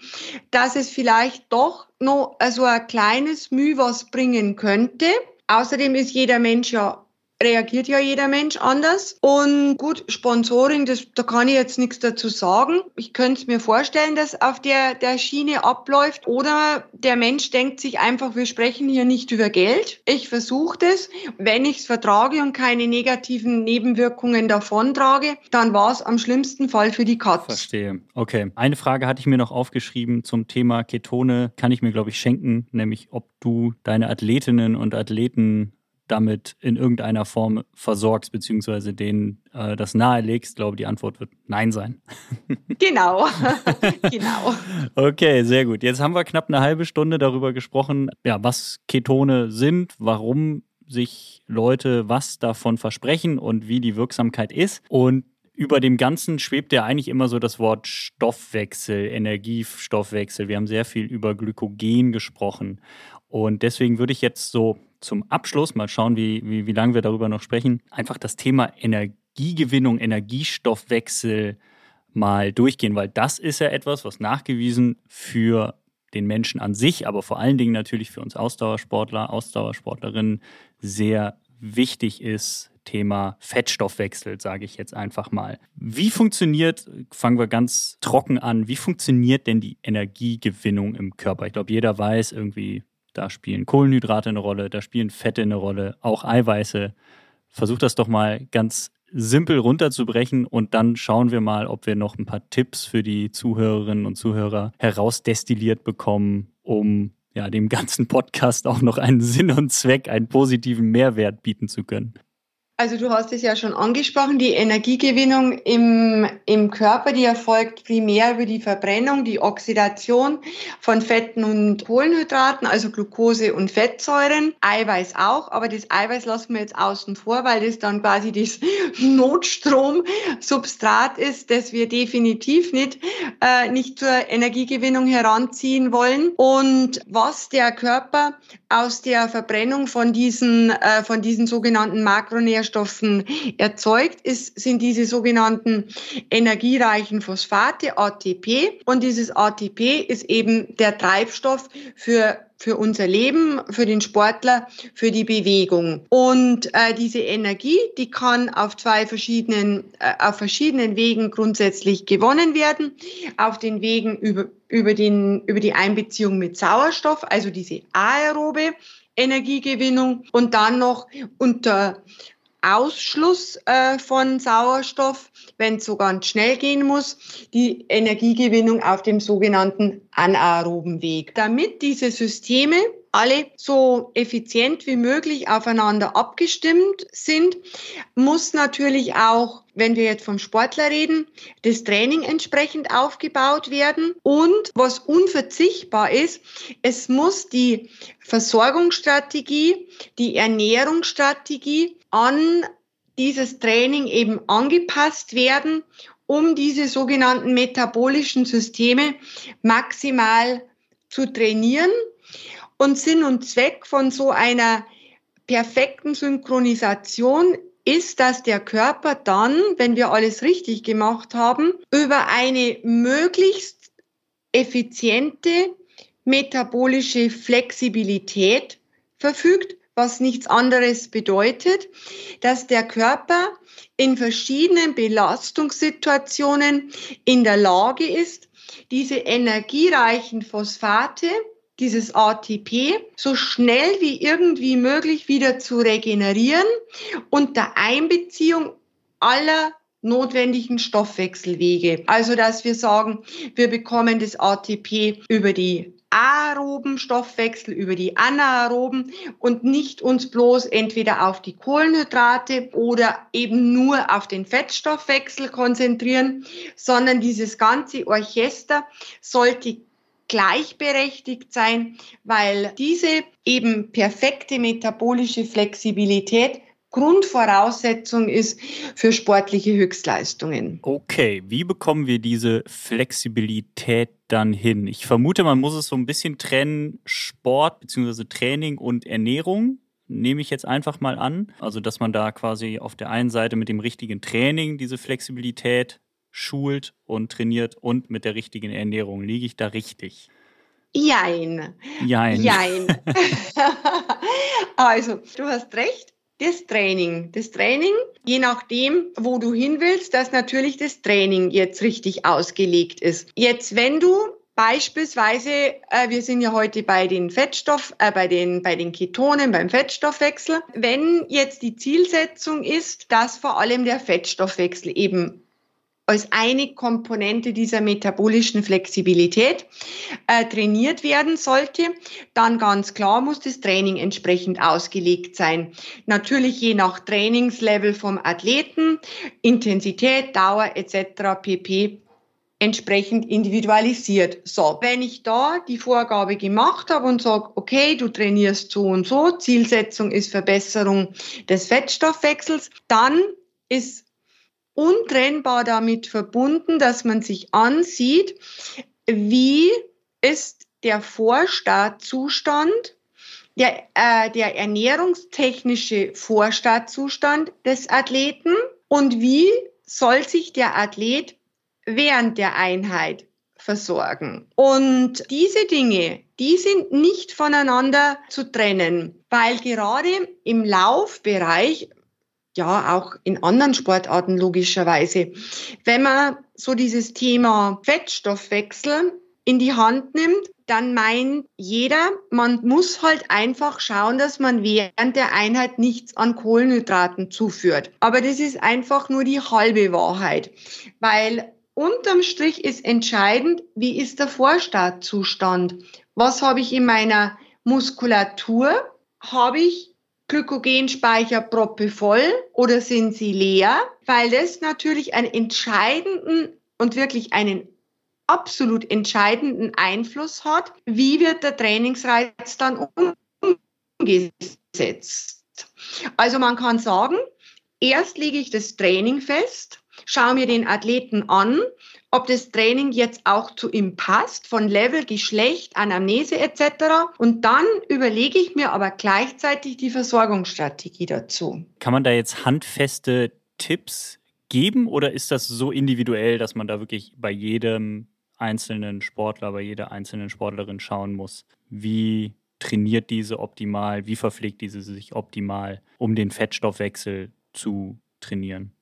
dass es vielleicht doch noch so ein kleines Mühe was bringen könnte. Außerdem ist jeder Mensch ja reagiert ja jeder Mensch anders. Und gut, Sponsoring, das, da kann ich jetzt nichts dazu sagen. Ich könnte es mir vorstellen, dass auf der, der Schiene abläuft. Oder der Mensch denkt sich einfach, wir sprechen hier nicht über Geld. Ich versuche das. Wenn ich es vertrage und keine negativen Nebenwirkungen davontrage, dann war es am schlimmsten Fall für die Katze. Verstehe. Okay. Eine Frage hatte ich mir noch aufgeschrieben zum Thema Ketone. Kann ich mir, glaube ich, schenken, nämlich ob du deine Athletinnen und Athleten damit in irgendeiner Form versorgst, beziehungsweise denen äh, das nahelegst, glaube die Antwort wird Nein sein. [laughs] Genau, [laughs] genau. Okay, sehr gut. Jetzt haben wir knapp eine halbe Stunde darüber gesprochen, ja, was Ketone sind, warum sich Leute was davon versprechen und wie die Wirksamkeit ist. Und über dem Ganzen schwebt ja eigentlich immer so das Wort Stoffwechsel, Energiestoffwechsel. Wir haben sehr viel über Glykogen gesprochen. Und deswegen würde ich jetzt so zum Abschluss, mal schauen, wie, wie, wie lange wir darüber noch sprechen, einfach das Thema Energiegewinnung, Energiestoffwechsel mal durchgehen, weil das ist ja etwas, was nachgewiesen für den Menschen an sich, aber vor allen Dingen natürlich für uns Ausdauersportler, Ausdauersportlerinnen sehr wichtig ist. Thema Fettstoffwechsel, sage ich jetzt einfach mal. Wie funktioniert, fangen wir ganz trocken an, wie funktioniert denn die Energiegewinnung im Körper? Ich glaube, jeder weiß irgendwie, da spielen Kohlenhydrate eine Rolle, da spielen Fette eine Rolle, auch Eiweiße. Versuch das doch mal ganz simpel runterzubrechen und dann schauen wir mal, ob wir noch ein paar Tipps für die Zuhörerinnen und Zuhörer herausdestilliert bekommen, um ja dem ganzen Podcast auch noch einen Sinn und Zweck, einen positiven Mehrwert bieten zu können. Also du hast es ja schon angesprochen, die Energiegewinnung im, im Körper, die erfolgt primär über die Verbrennung, die Oxidation von Fetten und Kohlenhydraten, also Glucose und Fettsäuren, Eiweiß auch, aber das Eiweiß lassen wir jetzt außen vor, weil das dann quasi das [laughs] Notstromsubstrat ist, das wir definitiv nicht, äh, nicht zur Energiegewinnung heranziehen wollen. Und was der Körper aus der Verbrennung von diesen, äh, von diesen sogenannten Makronährstoffen Nährstoffen erzeugt ist, sind diese sogenannten energiereichen Phosphate, ATP. Und dieses ATP ist eben der Treibstoff für für unser Leben, für den Sportler, für die Bewegung. Und äh, diese Energie, die kann auf zwei verschiedenen, äh, auf verschiedenen Wegen grundsätzlich gewonnen werden. Auf den Wegen über, über, den, über die Einbeziehung mit Sauerstoff, also diese aerobe Energiegewinnung und dann noch unter Ausschluss äh, von Sauerstoff, wenn es so ganz schnell gehen muss, die Energiegewinnung auf dem sogenannten anaeroben Weg. Damit diese Systeme alle so effizient wie möglich aufeinander abgestimmt sind, muss natürlich auch, wenn wir jetzt vom Sportler reden, das Training entsprechend aufgebaut werden. Und was unverzichtbar ist, es muss die Versorgungsstrategie, die Ernährungsstrategie an dieses Training eben angepasst werden, um diese sogenannten metabolischen Systeme maximal zu trainieren und Sinn und Zweck von so einer perfekten Synchronisation ist, dass der Körper dann, wenn wir alles richtig gemacht haben, über eine möglichst effiziente metabolische Flexibilität verfügt, was nichts anderes bedeutet, dass der Körper in verschiedenen Belastungssituationen in der Lage ist, diese energiereichen Phosphate dieses ATP so schnell wie irgendwie möglich wieder zu regenerieren unter Einbeziehung aller notwendigen Stoffwechselwege. Also, dass wir sagen, wir bekommen das ATP über die aeroben Stoffwechsel, über die anaeroben und nicht uns bloß entweder auf die Kohlenhydrate oder eben nur auf den Fettstoffwechsel konzentrieren, sondern dieses ganze Orchester sollte gleichberechtigt sein, weil diese eben perfekte metabolische Flexibilität Grundvoraussetzung ist für sportliche Höchstleistungen. Okay, wie bekommen wir diese Flexibilität dann hin? Ich vermute, man muss es so ein bisschen trennen, Sport bzw. Training und Ernährung. Nehme ich jetzt einfach mal an. Also, dass man da quasi auf der einen Seite mit dem richtigen Training diese Flexibilität schult und trainiert und mit der richtigen Ernährung. Liege ich da richtig? Jein. Jein. Jein. [laughs] [laughs] also, du hast recht. Das Training. Das Training, je nachdem, wo du hin willst, dass natürlich das Training jetzt richtig ausgelegt ist. Jetzt, wenn du Beispielsweise, äh, wir sind ja heute bei den Fettstoff, äh, bei den, bei den Ketonen, beim Fettstoffwechsel. Wenn jetzt die Zielsetzung ist, dass vor allem der Fettstoffwechsel eben als eine Komponente dieser metabolischen Flexibilität äh, trainiert werden sollte, dann ganz klar muss das Training entsprechend ausgelegt sein. Natürlich je nach Trainingslevel vom Athleten, Intensität, Dauer etc. pp entsprechend individualisiert. So, wenn ich da die Vorgabe gemacht habe und sage, okay, du trainierst so und so, Zielsetzung ist Verbesserung des Fettstoffwechsels, dann ist untrennbar damit verbunden, dass man sich ansieht, wie ist der Vorstartzustand, der, äh, der ernährungstechnische Vorstartzustand des Athleten und wie soll sich der Athlet während der Einheit versorgen. Und diese Dinge, die sind nicht voneinander zu trennen, weil gerade im Laufbereich ja auch in anderen Sportarten logischerweise. Wenn man so dieses Thema Fettstoffwechsel in die Hand nimmt, dann meint jeder, man muss halt einfach schauen, dass man während der Einheit nichts an Kohlenhydraten zuführt. Aber das ist einfach nur die halbe Wahrheit, weil unterm Strich ist entscheidend, wie ist der Vorstartzustand? Was habe ich in meiner Muskulatur? Habe ich Glykogenspeicher proppevoll oder sind sie leer? Weil das natürlich einen entscheidenden und wirklich einen absolut entscheidenden Einfluss hat, wie wird der Trainingsreiz dann umgesetzt. Also man kann sagen, erst lege ich das Training fest, schaue mir den Athleten an, ob das Training jetzt auch zu ihm passt, von Level, Geschlecht, Anamnese etc. Und dann überlege ich mir aber gleichzeitig die Versorgungsstrategie dazu. Kann man da jetzt handfeste Tipps geben oder ist das so individuell, dass man da wirklich bei jedem einzelnen Sportler, bei jeder einzelnen Sportlerin schauen muss, wie trainiert diese optimal, wie verpflegt diese sich optimal, um den Fettstoffwechsel zu trainieren?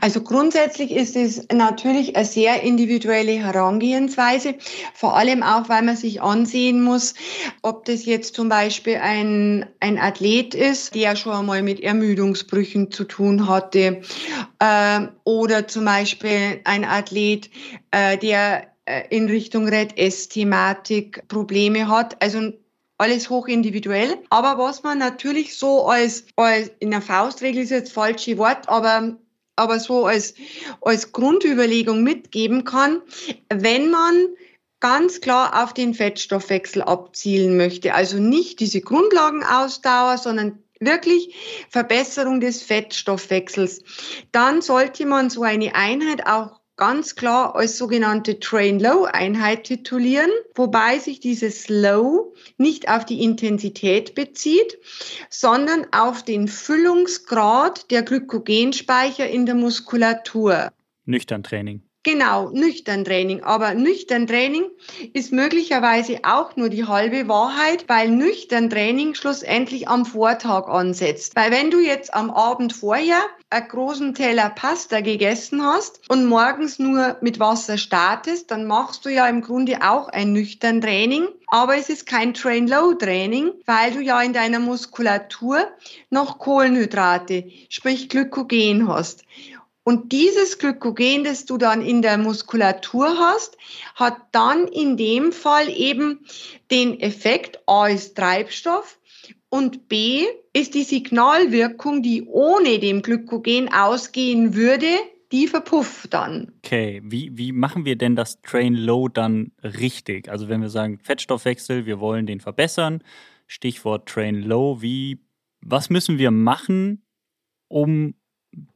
Also grundsätzlich ist es natürlich eine sehr individuelle Herangehensweise, vor allem auch, weil man sich ansehen muss, ob das jetzt zum Beispiel ein, ein Athlet ist, der schon einmal mit Ermüdungsbrüchen zu tun hatte, äh, oder zum Beispiel ein Athlet, äh, der äh, in Richtung Red S-Thematik Probleme hat. Also alles hoch individuell. Aber was man natürlich so als, als in der Faustregel ist jetzt falsche Wort, aber aber so als, als Grundüberlegung mitgeben kann, wenn man ganz klar auf den Fettstoffwechsel abzielen möchte. Also nicht diese Grundlagenausdauer, sondern wirklich Verbesserung des Fettstoffwechsels. Dann sollte man so eine Einheit auch ganz klar als sogenannte Train-Low-Einheit titulieren, wobei sich dieses Low nicht auf die Intensität bezieht, sondern auf den Füllungsgrad der Glykogenspeicher in der Muskulatur. Nüchtern Training. Genau, nüchtern Training. Aber nüchtern Training ist möglicherweise auch nur die halbe Wahrheit, weil nüchtern Training schlussendlich am Vortag ansetzt. Weil wenn du jetzt am Abend vorher einen großen Teller Pasta gegessen hast und morgens nur mit Wasser startest, dann machst du ja im Grunde auch ein nüchtern Training. Aber es ist kein Train-Low-Training, weil du ja in deiner Muskulatur noch Kohlenhydrate, sprich Glykogen hast. Und dieses Glykogen, das du dann in der Muskulatur hast, hat dann in dem Fall eben den Effekt A ist Treibstoff und B ist die Signalwirkung, die ohne dem Glykogen ausgehen würde, die verpufft dann. Okay, wie, wie machen wir denn das Train Low dann richtig? Also wenn wir sagen Fettstoffwechsel, wir wollen den verbessern, Stichwort Train Low, wie, was müssen wir machen, um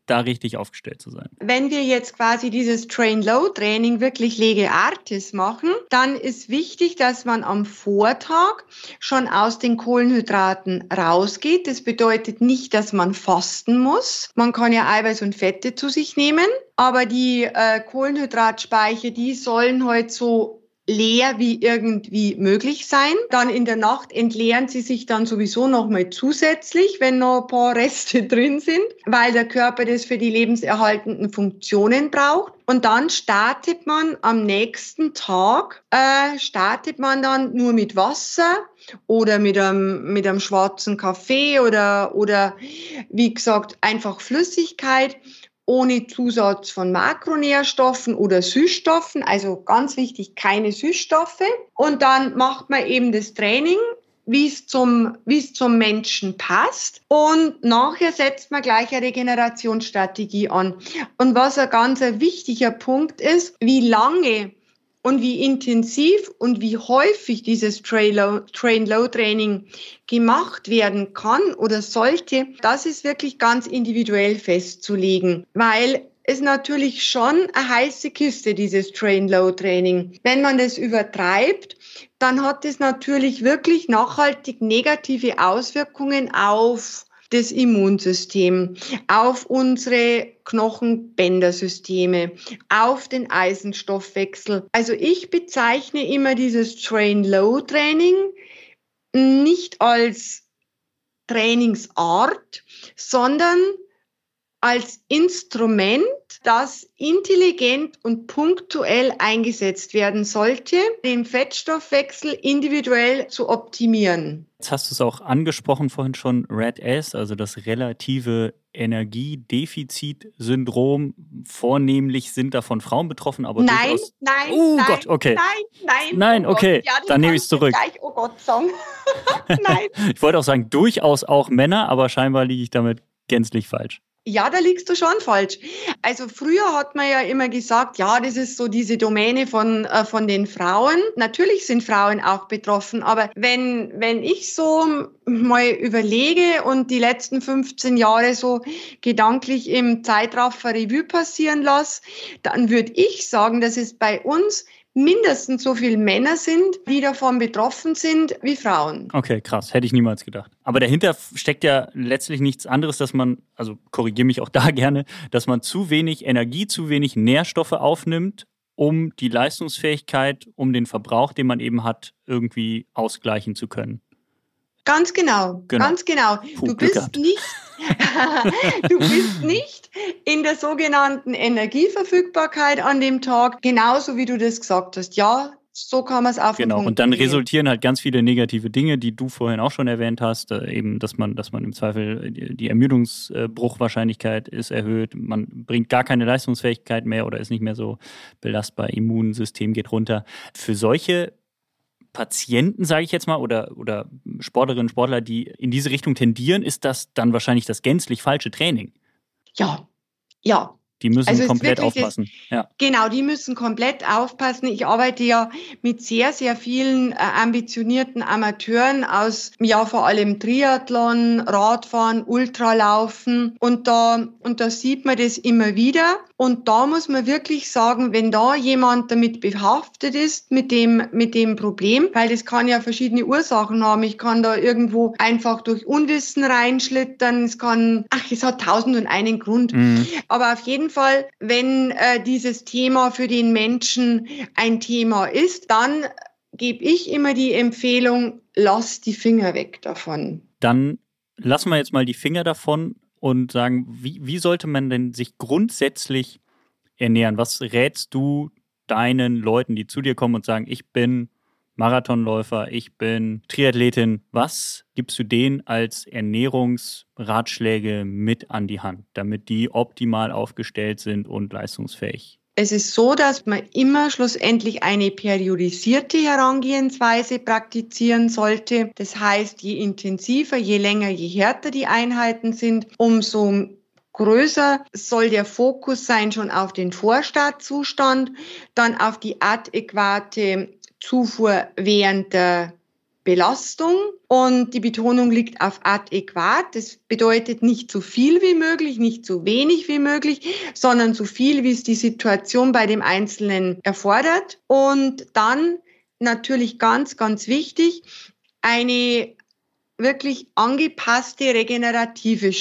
da richtig aufgestellt zu sein. Wenn wir jetzt quasi dieses Train-Low-Training wirklich Lege Artis machen, dann ist wichtig, dass man am Vortag schon aus den Kohlenhydraten rausgeht. Das bedeutet nicht, dass man fasten muss. Man kann ja Eiweiß und Fette zu sich nehmen, aber die äh, Kohlenhydratspeicher, die sollen halt so leer wie irgendwie möglich sein. Dann in der Nacht entleeren sie sich dann sowieso nochmal zusätzlich, wenn noch ein paar [laughs] Reste drin sind, weil der Körper das für die lebenserhaltenden Funktionen braucht. Und dann startet man am nächsten Tag, äh, startet man dann nur mit Wasser oder mit einem, mit einem schwarzen Kaffee oder, oder wie gesagt einfach Flüssigkeit ohne Zusatz von Makronährstoffen oder Süßstoffen, also ganz wichtig, keine Süßstoffe. Und dann macht man eben das Training, wie es zum, wie es zum Menschen passt. Und nachher setzt man gleich eine Regenerationsstrategie an. Und was ein ganz wichtiger Punkt ist, wie lange und wie intensiv und wie häufig dieses Train-Low-Training gemacht werden kann oder sollte, das ist wirklich ganz individuell festzulegen, weil es natürlich schon eine heiße Kiste, dieses Train-Low-Training. Wenn man das übertreibt, dann hat es natürlich wirklich nachhaltig negative Auswirkungen auf das Immunsystem, auf unsere Knochenbändersysteme, auf den Eisenstoffwechsel. Also ich bezeichne immer dieses Train-Low-Training nicht als Trainingsart, sondern als Instrument, das intelligent und punktuell eingesetzt werden sollte, den Fettstoffwechsel individuell zu optimieren. Jetzt hast du es auch angesprochen vorhin schon, Red S, also das relative Energiedefizitsyndrom. Vornehmlich sind davon Frauen betroffen, aber nein, nein, oh nein, Gott, okay. Nein, nein, nein, oh okay, ja, dann nehme ich es zurück. Gleich, oh Gott sagen. [laughs] Nein. Ich wollte auch sagen, durchaus auch Männer, aber scheinbar liege ich damit gänzlich falsch. Ja, da liegst du schon falsch. Also früher hat man ja immer gesagt, ja, das ist so diese Domäne von, äh, von den Frauen. Natürlich sind Frauen auch betroffen, aber wenn, wenn ich so mal überlege und die letzten 15 Jahre so gedanklich im Zeitraffer Revue passieren lasse, dann würde ich sagen, dass es bei uns mindestens so viele Männer sind, die davon betroffen sind, wie Frauen. Okay, krass. Hätte ich niemals gedacht. Aber dahinter steckt ja letztlich nichts anderes, dass man, also korrigiere mich auch da [laughs] gerne, dass man zu wenig Energie, zu wenig Nährstoffe aufnimmt, um die Leistungsfähigkeit, um den Verbrauch, den man eben hat, irgendwie ausgleichen zu können. Ganz genau, genau. ganz genau. Puh, du bist nicht, [laughs] du bist nicht in der sogenannten Energieverfügbarkeit an dem Tag, genauso wie du das gesagt hast. Ja, so kann man es auf Genau, und dann resultieren halt ganz viele negative Dinge, die du vorhin auch schon erwähnt hast, äh, eben, dass man, dass man im Zweifel die Ermüdungsbruchwahrscheinlichkeit ist erhöht, man bringt gar keine Leistungsfähigkeit mehr oder ist nicht mehr so belastbar, Immunsystem geht runter. Für solche Patienten, sage ich jetzt mal, oder, oder Sportlerinnen, Sportler, die in diese Richtung tendieren, ist das dann wahrscheinlich das gänzlich falsche Training. Ja, ja, die müssen also komplett aufpassen. Das, ja. Genau, die müssen komplett aufpassen. Ich arbeite ja mit sehr, sehr vielen äh, ambitionierten Amateuren aus, ja, vor allem Triathlon, Radfahren, Ultralaufen. Und da, und da sieht man das immer wieder. Und da muss man wirklich sagen, wenn da jemand damit behaftet ist, mit dem, mit dem Problem, weil das kann ja verschiedene Ursachen haben. Ich kann da irgendwo einfach durch Unwissen reinschlittern. Es kann, ach, es hat tausend und einen Grund. Mhm. Aber auf jeden Fall, wenn äh, dieses Thema für den Menschen ein Thema ist, dann gebe ich immer die Empfehlung, lass die Finger weg davon. Dann lassen wir jetzt mal die Finger davon und sagen, wie, wie sollte man denn sich grundsätzlich ernähren? Was rätst du deinen Leuten, die zu dir kommen und sagen, ich bin Marathonläufer, ich bin Triathletin. Was gibst du denen als Ernährungsratschläge mit an die Hand, damit die optimal aufgestellt sind und leistungsfähig? Es ist so, dass man immer schlussendlich eine periodisierte Herangehensweise praktizieren sollte. Das heißt, je intensiver, je länger, je härter die Einheiten sind, umso größer soll der Fokus sein schon auf den Vorstartzustand, dann auf die adäquate Zufuhr während der Belastung und die Betonung liegt auf adäquat. Das bedeutet nicht so viel wie möglich, nicht so wenig wie möglich, sondern so viel, wie es die Situation bei dem Einzelnen erfordert. Und dann natürlich ganz, ganz wichtig, eine wirklich angepasste regenerative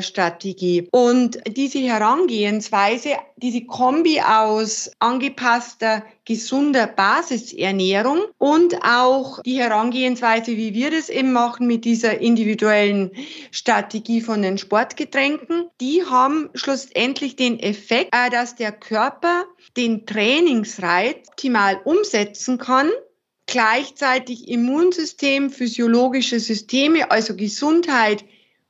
Strategie. Und diese Herangehensweise, diese Kombi aus angepasster, gesunder Basisernährung und auch die Herangehensweise, wie wir das eben machen mit dieser individuellen Strategie von den Sportgetränken, die haben schlussendlich den Effekt, äh, dass der Körper den Trainingsreiz optimal umsetzen kann gleichzeitig Immunsystem, physiologische Systeme, also Gesundheit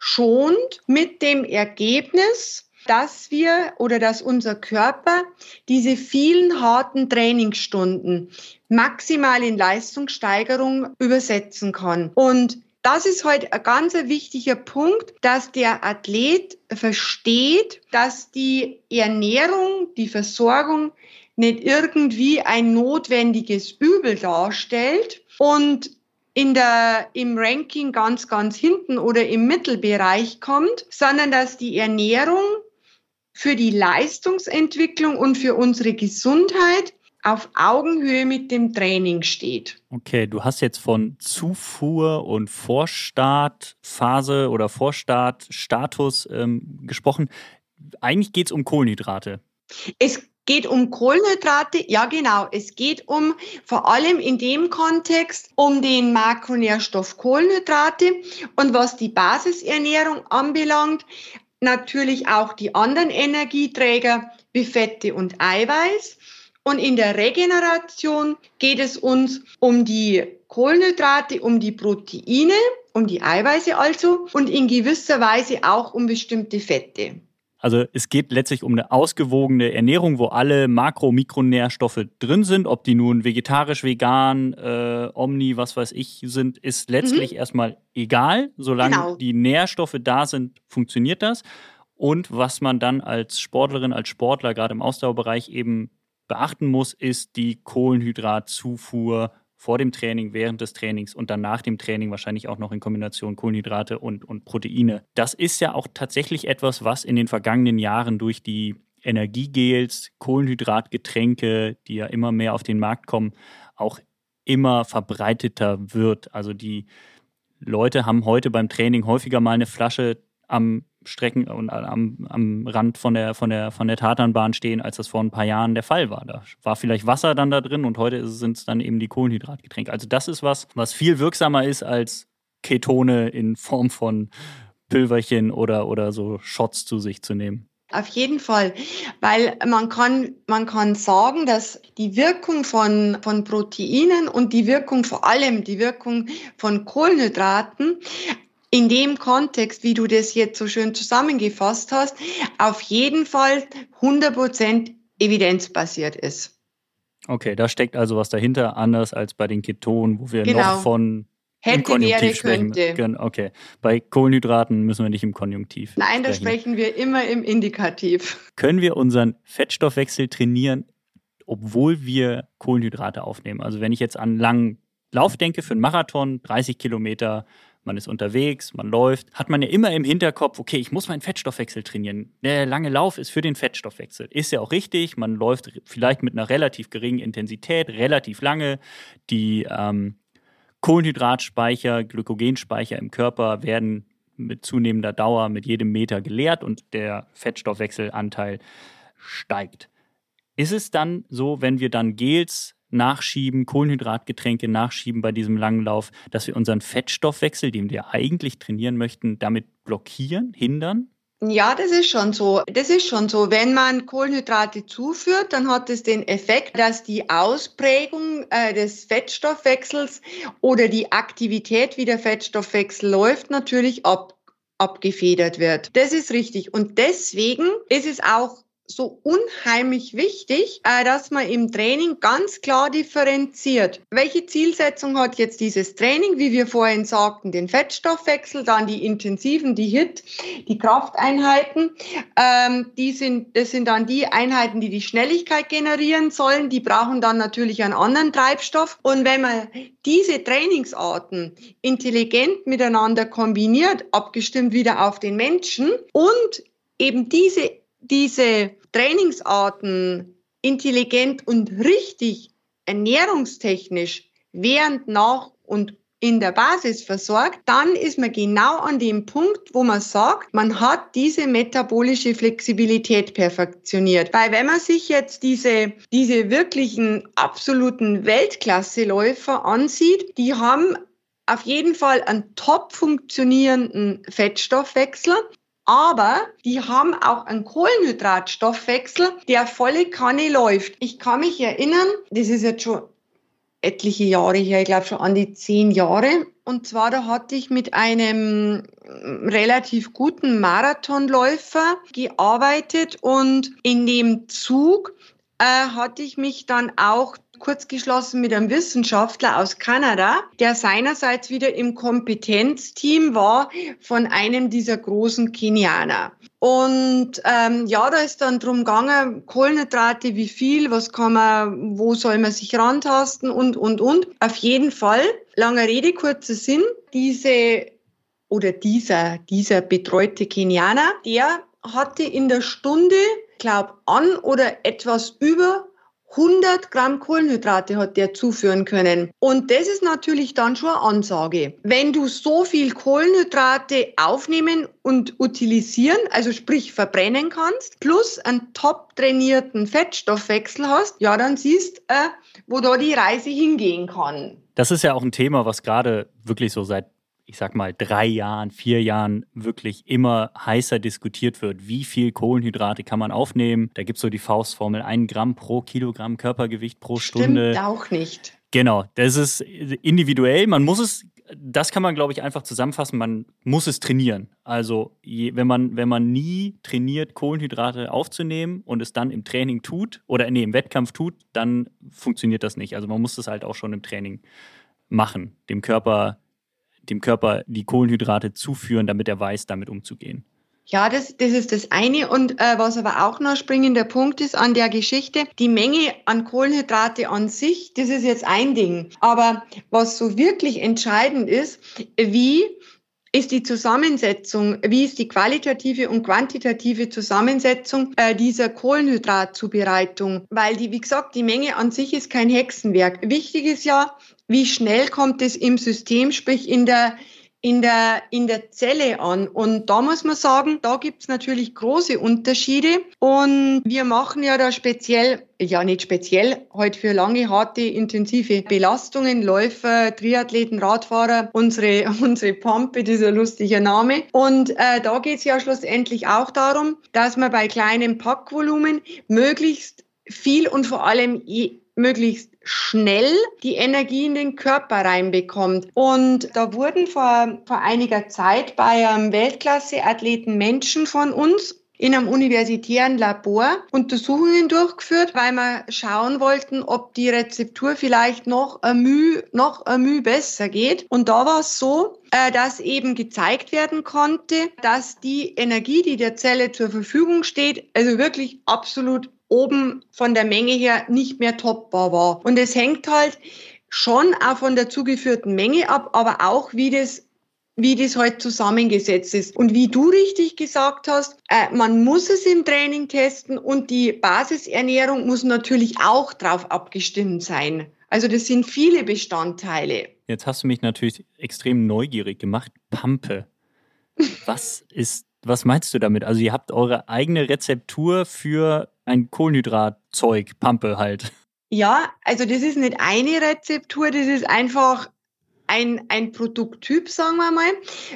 schont mit dem Ergebnis, dass wir oder dass unser Körper diese vielen harten Trainingsstunden maximal in Leistungssteigerung übersetzen kann. Und das ist heute ein ganz wichtiger Punkt, dass der Athlet versteht, dass die Ernährung, die Versorgung nicht irgendwie ein notwendiges Übel darstellt und in der, im Ranking ganz, ganz hinten oder im Mittelbereich kommt, sondern dass die Ernährung für die Leistungsentwicklung und für unsere Gesundheit auf Augenhöhe mit dem Training steht. Okay, du hast jetzt von Zufuhr und Vorstartphase oder Vorstartstatus ähm, gesprochen. Eigentlich geht es um Kohlenhydrate. Es geht um Kohlenhydrate, ja genau, es geht um vor allem in dem Kontext um den Makronährstoff Kohlenhydrate und was die Basisernährung anbelangt, natürlich auch die anderen Energieträger wie Fette und Eiweiß. Und in der Regeneration geht es uns um die Kohlenhydrate, um die Proteine, um die Eiweiße also und in gewisser Weise auch um bestimmte Fette. Also es geht letztlich um eine ausgewogene Ernährung, wo alle Makro-, Mikronährstoffe drin sind. Ob die nun vegetarisch, vegan, äh, Omni, was weiß ich sind, ist letztlich mhm. erstmal egal. Solange genau. die Nährstoffe da sind, funktioniert das. Und was man dann als Sportlerin, als Sportler gerade im Ausdauerbereich eben beachten muss, ist die Kohlenhydratzufuhr vor dem Training, während des Trainings und dann nach dem Training wahrscheinlich auch noch in Kombination Kohlenhydrate und, und Proteine. Das ist ja auch tatsächlich etwas, was in den vergangenen Jahren durch die Energiegels, Kohlenhydratgetränke, die ja immer mehr auf den Markt kommen, auch immer verbreiteter wird. Also die Leute haben heute beim Training häufiger mal eine Flasche am Strecken und am, am Rand von der, von, der, von der Tatanbahn stehen, als das vor ein paar Jahren der Fall war. Da war vielleicht Wasser dann da drin und heute sind es dann eben die Kohlenhydratgetränke. Also das ist was, was viel wirksamer ist als Ketone in Form von Pülverchen oder, oder so Shots zu sich zu nehmen. Auf jeden Fall, weil man kann, man kann sagen, dass die Wirkung von, von Proteinen und die Wirkung vor allem die Wirkung von Kohlenhydraten in dem Kontext, wie du das jetzt so schön zusammengefasst hast, auf jeden Fall 100% evidenzbasiert ist. Okay, da steckt also was dahinter, anders als bei den Ketonen, wo wir genau. noch von Hätte, wäre, könnte. Okay, bei Kohlenhydraten müssen wir nicht im Konjunktiv Nein, da sprechen wir immer im Indikativ. Können wir unseren Fettstoffwechsel trainieren, obwohl wir Kohlenhydrate aufnehmen? Also wenn ich jetzt an langen Lauf denke für einen Marathon, 30 Kilometer, man ist unterwegs, man läuft, hat man ja immer im Hinterkopf, okay, ich muss meinen Fettstoffwechsel trainieren. Der lange Lauf ist für den Fettstoffwechsel. Ist ja auch richtig, man läuft vielleicht mit einer relativ geringen Intensität, relativ lange. Die ähm, Kohlenhydratspeicher, Glykogenspeicher im Körper werden mit zunehmender Dauer mit jedem Meter geleert und der Fettstoffwechselanteil steigt. Ist es dann so, wenn wir dann Gels nachschieben, Kohlenhydratgetränke nachschieben bei diesem langen Lauf, dass wir unseren Fettstoffwechsel, den wir eigentlich trainieren möchten, damit blockieren, hindern? Ja, das ist schon so. Das ist schon so. Wenn man Kohlenhydrate zuführt, dann hat es den Effekt, dass die Ausprägung äh, des Fettstoffwechsels oder die Aktivität, wie der Fettstoffwechsel läuft, natürlich ab, abgefedert wird. Das ist richtig. Und deswegen ist es auch so unheimlich wichtig, äh, dass man im Training ganz klar differenziert. Welche Zielsetzung hat jetzt dieses Training? Wie wir vorhin sagten, den Fettstoffwechsel, dann die intensiven, die HIT, die Krafteinheiten. Ähm, die sind, das sind dann die Einheiten, die die Schnelligkeit generieren sollen. Die brauchen dann natürlich einen anderen Treibstoff. Und wenn man diese Trainingsarten intelligent miteinander kombiniert, abgestimmt wieder auf den Menschen und eben diese diese Trainingsarten intelligent und richtig ernährungstechnisch während, nach und in der Basis versorgt, dann ist man genau an dem Punkt, wo man sagt, man hat diese metabolische Flexibilität perfektioniert. Weil wenn man sich jetzt diese, diese wirklichen absoluten Weltklasseläufer ansieht, die haben auf jeden Fall einen top funktionierenden Fettstoffwechsel aber die haben auch einen Kohlenhydratstoffwechsel, der volle Kanne läuft. Ich kann mich erinnern, das ist jetzt schon etliche Jahre her, ich glaube schon an die zehn Jahre. Und zwar, da hatte ich mit einem relativ guten Marathonläufer gearbeitet und in dem Zug äh, hatte ich mich dann auch kurz geschlossen mit einem Wissenschaftler aus Kanada, der seinerseits wieder im Kompetenzteam war von einem dieser großen Kenianer. Und ähm, ja, da ist dann drum gegangen, Kohlenhydrate, wie viel, was kann man, wo soll man sich rantasten und, und, und. Auf jeden Fall, lange Rede, kurzer Sinn, diese oder dieser, dieser betreute Kenianer, der hatte in der Stunde, glaub, an oder etwas über 100 Gramm Kohlenhydrate hat der zuführen können. Und das ist natürlich dann schon eine Ansage. Wenn du so viel Kohlenhydrate aufnehmen und utilisieren, also sprich verbrennen kannst, plus einen top trainierten Fettstoffwechsel hast, ja, dann siehst äh, wo da die Reise hingehen kann. Das ist ja auch ein Thema, was gerade wirklich so seit ich sag mal, drei Jahren, vier Jahren wirklich immer heißer diskutiert wird. Wie viel Kohlenhydrate kann man aufnehmen? Da gibt es so die Faustformel, ein Gramm pro Kilogramm Körpergewicht pro Stunde. Stimmt auch nicht. Genau, das ist individuell. Man muss es, das kann man, glaube ich, einfach zusammenfassen. Man muss es trainieren. Also, je, wenn, man, wenn man nie trainiert, Kohlenhydrate aufzunehmen und es dann im Training tut oder nee, im Wettkampf tut, dann funktioniert das nicht. Also, man muss das halt auch schon im Training machen, dem Körper, dem Körper die Kohlenhydrate zuführen, damit er weiß, damit umzugehen. Ja, das, das ist das eine. Und äh, was aber auch noch springender Punkt ist an der Geschichte, die Menge an Kohlenhydrate an sich, das ist jetzt ein Ding. Aber was so wirklich entscheidend ist, wie ist die Zusammensetzung, wie ist die qualitative und quantitative Zusammensetzung äh, dieser Kohlenhydratzubereitung? Weil die, wie gesagt, die Menge an sich ist kein Hexenwerk. Wichtig ist ja, wie schnell kommt es im System, sprich in der in der, in der Zelle an. Und da muss man sagen, da gibt's natürlich große Unterschiede. Und wir machen ja da speziell, ja nicht speziell, heute für lange, harte, intensive Belastungen, Läufer, Triathleten, Radfahrer, unsere, [laughs] unsere Pampe, dieser lustige Name. Und äh, da geht's ja schlussendlich auch darum, dass man bei kleinem Packvolumen möglichst viel und vor allem möglichst schnell die Energie in den Körper reinbekommt. Und da wurden vor, vor einiger Zeit bei einem Weltklasse-Athleten Menschen von uns in einem universitären Labor Untersuchungen durchgeführt, weil wir schauen wollten, ob die Rezeptur vielleicht noch ein Müh, noch ein Müh besser geht. Und da war es so, äh, dass eben gezeigt werden konnte, dass die Energie, die der Zelle zur Verfügung steht, also wirklich absolut oben von der Menge her nicht mehr toppbar war. Und es hängt halt schon auch von der zugeführten Menge ab, aber auch wie das wie das halt zusammengesetzt ist. Und wie du richtig gesagt hast, äh, man muss es im Training testen und die Basisernährung muss natürlich auch drauf abgestimmt sein. Also das sind viele Bestandteile. Jetzt hast du mich natürlich extrem neugierig gemacht. Pampe. [laughs] Was ist, was meinst du damit? Also ihr habt eure eigene Rezeptur für ein Kohlenhydratzeug, Pampe halt. Ja, also das ist nicht eine Rezeptur, das ist einfach ein, ein Produkttyp, sagen wir mal,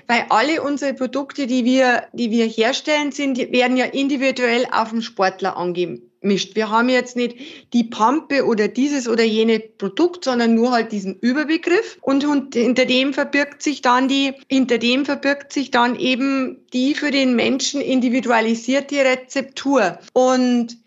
weil alle unsere Produkte, die wir, die wir herstellen, sind, werden ja individuell auf den Sportler angemischt. Wir haben jetzt nicht die Pampe oder dieses oder jene Produkt, sondern nur halt diesen Überbegriff und, und hinter dem verbirgt sich dann die, hinter dem verbirgt sich dann eben die für den Menschen individualisierte Rezeptur und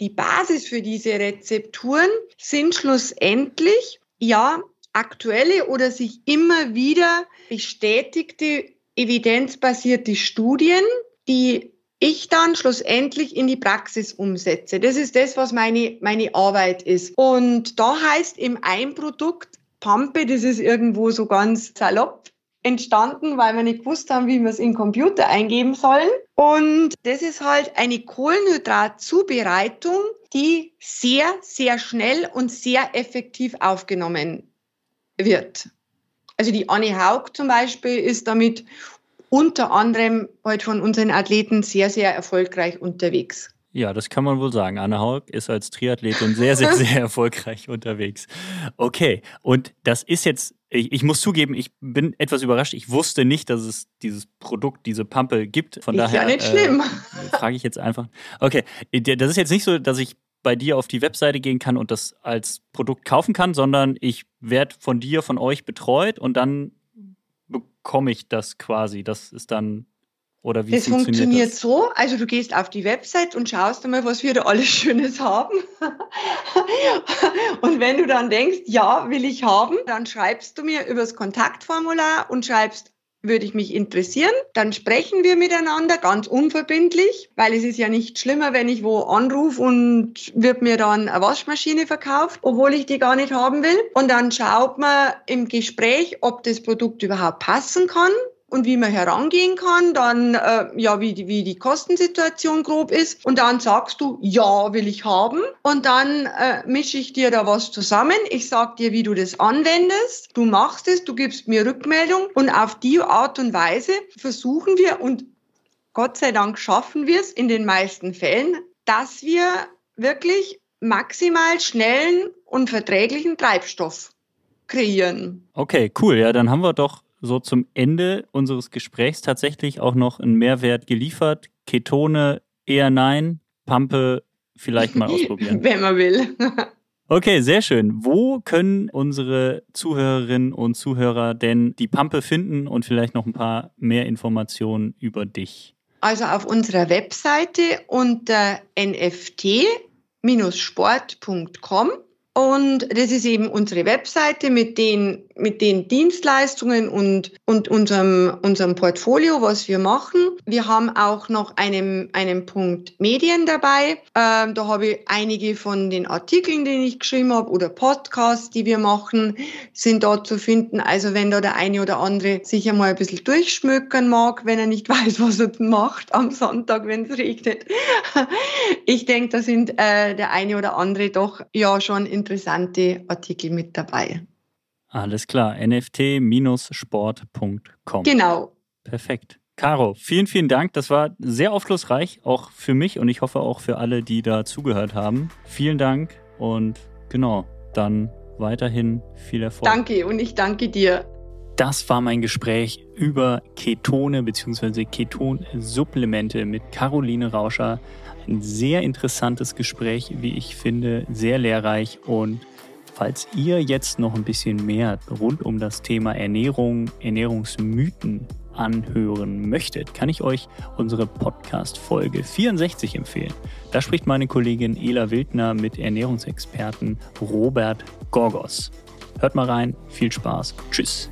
die Basis für diese Rezepturen sind schlussendlich ja aktuelle oder sich immer wieder bestätigte evidenzbasierte Studien, die ich dann schlussendlich in die Praxis umsetze. Das ist das, was meine, meine Arbeit ist. Und da heißt im ein Produkt Pampe, das ist irgendwo so ganz salopp entstanden, weil wir nicht gewusst haben, wie wir es in den Computer eingeben sollen. Und das ist halt eine Kohlenhydratzubereitung, die sehr, sehr schnell und sehr effektiv aufgenommen wird. Also die Anne Haug zum Beispiel ist damit unter anderem heute von unseren Athleten sehr, sehr erfolgreich unterwegs. Ja, das kann man wohl sagen. Anne Haug ist als Triathletin sehr, sehr, sehr [laughs] erfolgreich unterwegs. Okay, und das ist jetzt, ich, ich, muss zugeben, ich bin etwas überrascht. Ich wusste nicht, dass es dieses Produkt, diese Pampe gibt. Von ist daher. Ja, nicht schlimm. Äh, frage ich jetzt einfach. Okay, das ist jetzt nicht so, dass ich bei dir auf die Webseite gehen kann und das als Produkt kaufen kann, sondern ich werde von dir, von euch betreut und dann bekomme ich das quasi. Das ist dann oder wie das funktioniert, funktioniert das? so, also du gehst auf die Website und schaust einmal, was wir da alles [laughs] Schönes haben. und wenn du dann denkst, ja, will ich haben, dann schreibst du mir übers Kontaktformular und schreibst, würde ich mich interessieren. Dann sprechen wir miteinander ganz unverbindlich, weil es ist ja nicht schlimmer, wenn ich wo anrufe und wird mir dann eine Waschmaschine verkauft, obwohl ich die gar nicht haben will. Und dann schaut man im Gespräch, ob das Produkt überhaupt passen kann und wie man herangehen kann, dann äh, ja, wie die, wie die Kostensituation grob ist. Und dann sagst du, ja, will ich haben. Und dann äh, mische ich dir da was zusammen. Ich sag dir, wie du das anwendest. Du machst es, du gibst mir Rückmeldung. Und auf die Art und Weise versuchen wir und Gott sei Dank schaffen wir es in den meisten Fällen, dass wir wirklich maximal schnellen und verträglichen Treibstoff kreieren. Okay, cool. Ja, dann haben wir doch so zum Ende unseres Gesprächs tatsächlich auch noch einen Mehrwert geliefert. Ketone eher nein, Pampe vielleicht mal [laughs] ausprobieren. Wenn man will. Okay, sehr schön. Wo können unsere Zuhörerinnen und Zuhörer denn die Pampe finden und vielleicht noch ein paar mehr Informationen über dich? Also auf unserer Webseite unter nft-sport.com und das ist eben unsere Webseite mit den, mit den Dienstleistungen und, und unserem, unserem Portfolio, was wir machen. Wir haben auch noch einen, einen Punkt Medien dabei. Ähm, da habe ich einige von den Artikeln, die ich geschrieben habe oder Podcasts, die wir machen, sind dort zu finden. Also wenn da der eine oder andere sich einmal ein bisschen durchschmökern mag, wenn er nicht [laughs] weiß, was er macht am Sonntag, wenn es regnet. [laughs] ich denke, da sind äh, der eine oder andere doch ja schon in interessante Artikel mit dabei. Alles klar, nft-sport.com. Genau. Perfekt. Caro, vielen, vielen Dank. Das war sehr aufschlussreich, auch für mich und ich hoffe auch für alle, die da zugehört haben. Vielen Dank und genau, dann weiterhin viel Erfolg. Danke und ich danke dir. Das war mein Gespräch über Ketone bzw. Ketonsupplemente mit Caroline Rauscher. Ein sehr interessantes Gespräch, wie ich finde, sehr lehrreich. Und falls ihr jetzt noch ein bisschen mehr rund um das Thema Ernährung, Ernährungsmythen anhören möchtet, kann ich euch unsere Podcast-Folge 64 empfehlen. Da spricht meine Kollegin Ela Wildner mit Ernährungsexperten Robert Gorgos. Hört mal rein, viel Spaß, tschüss.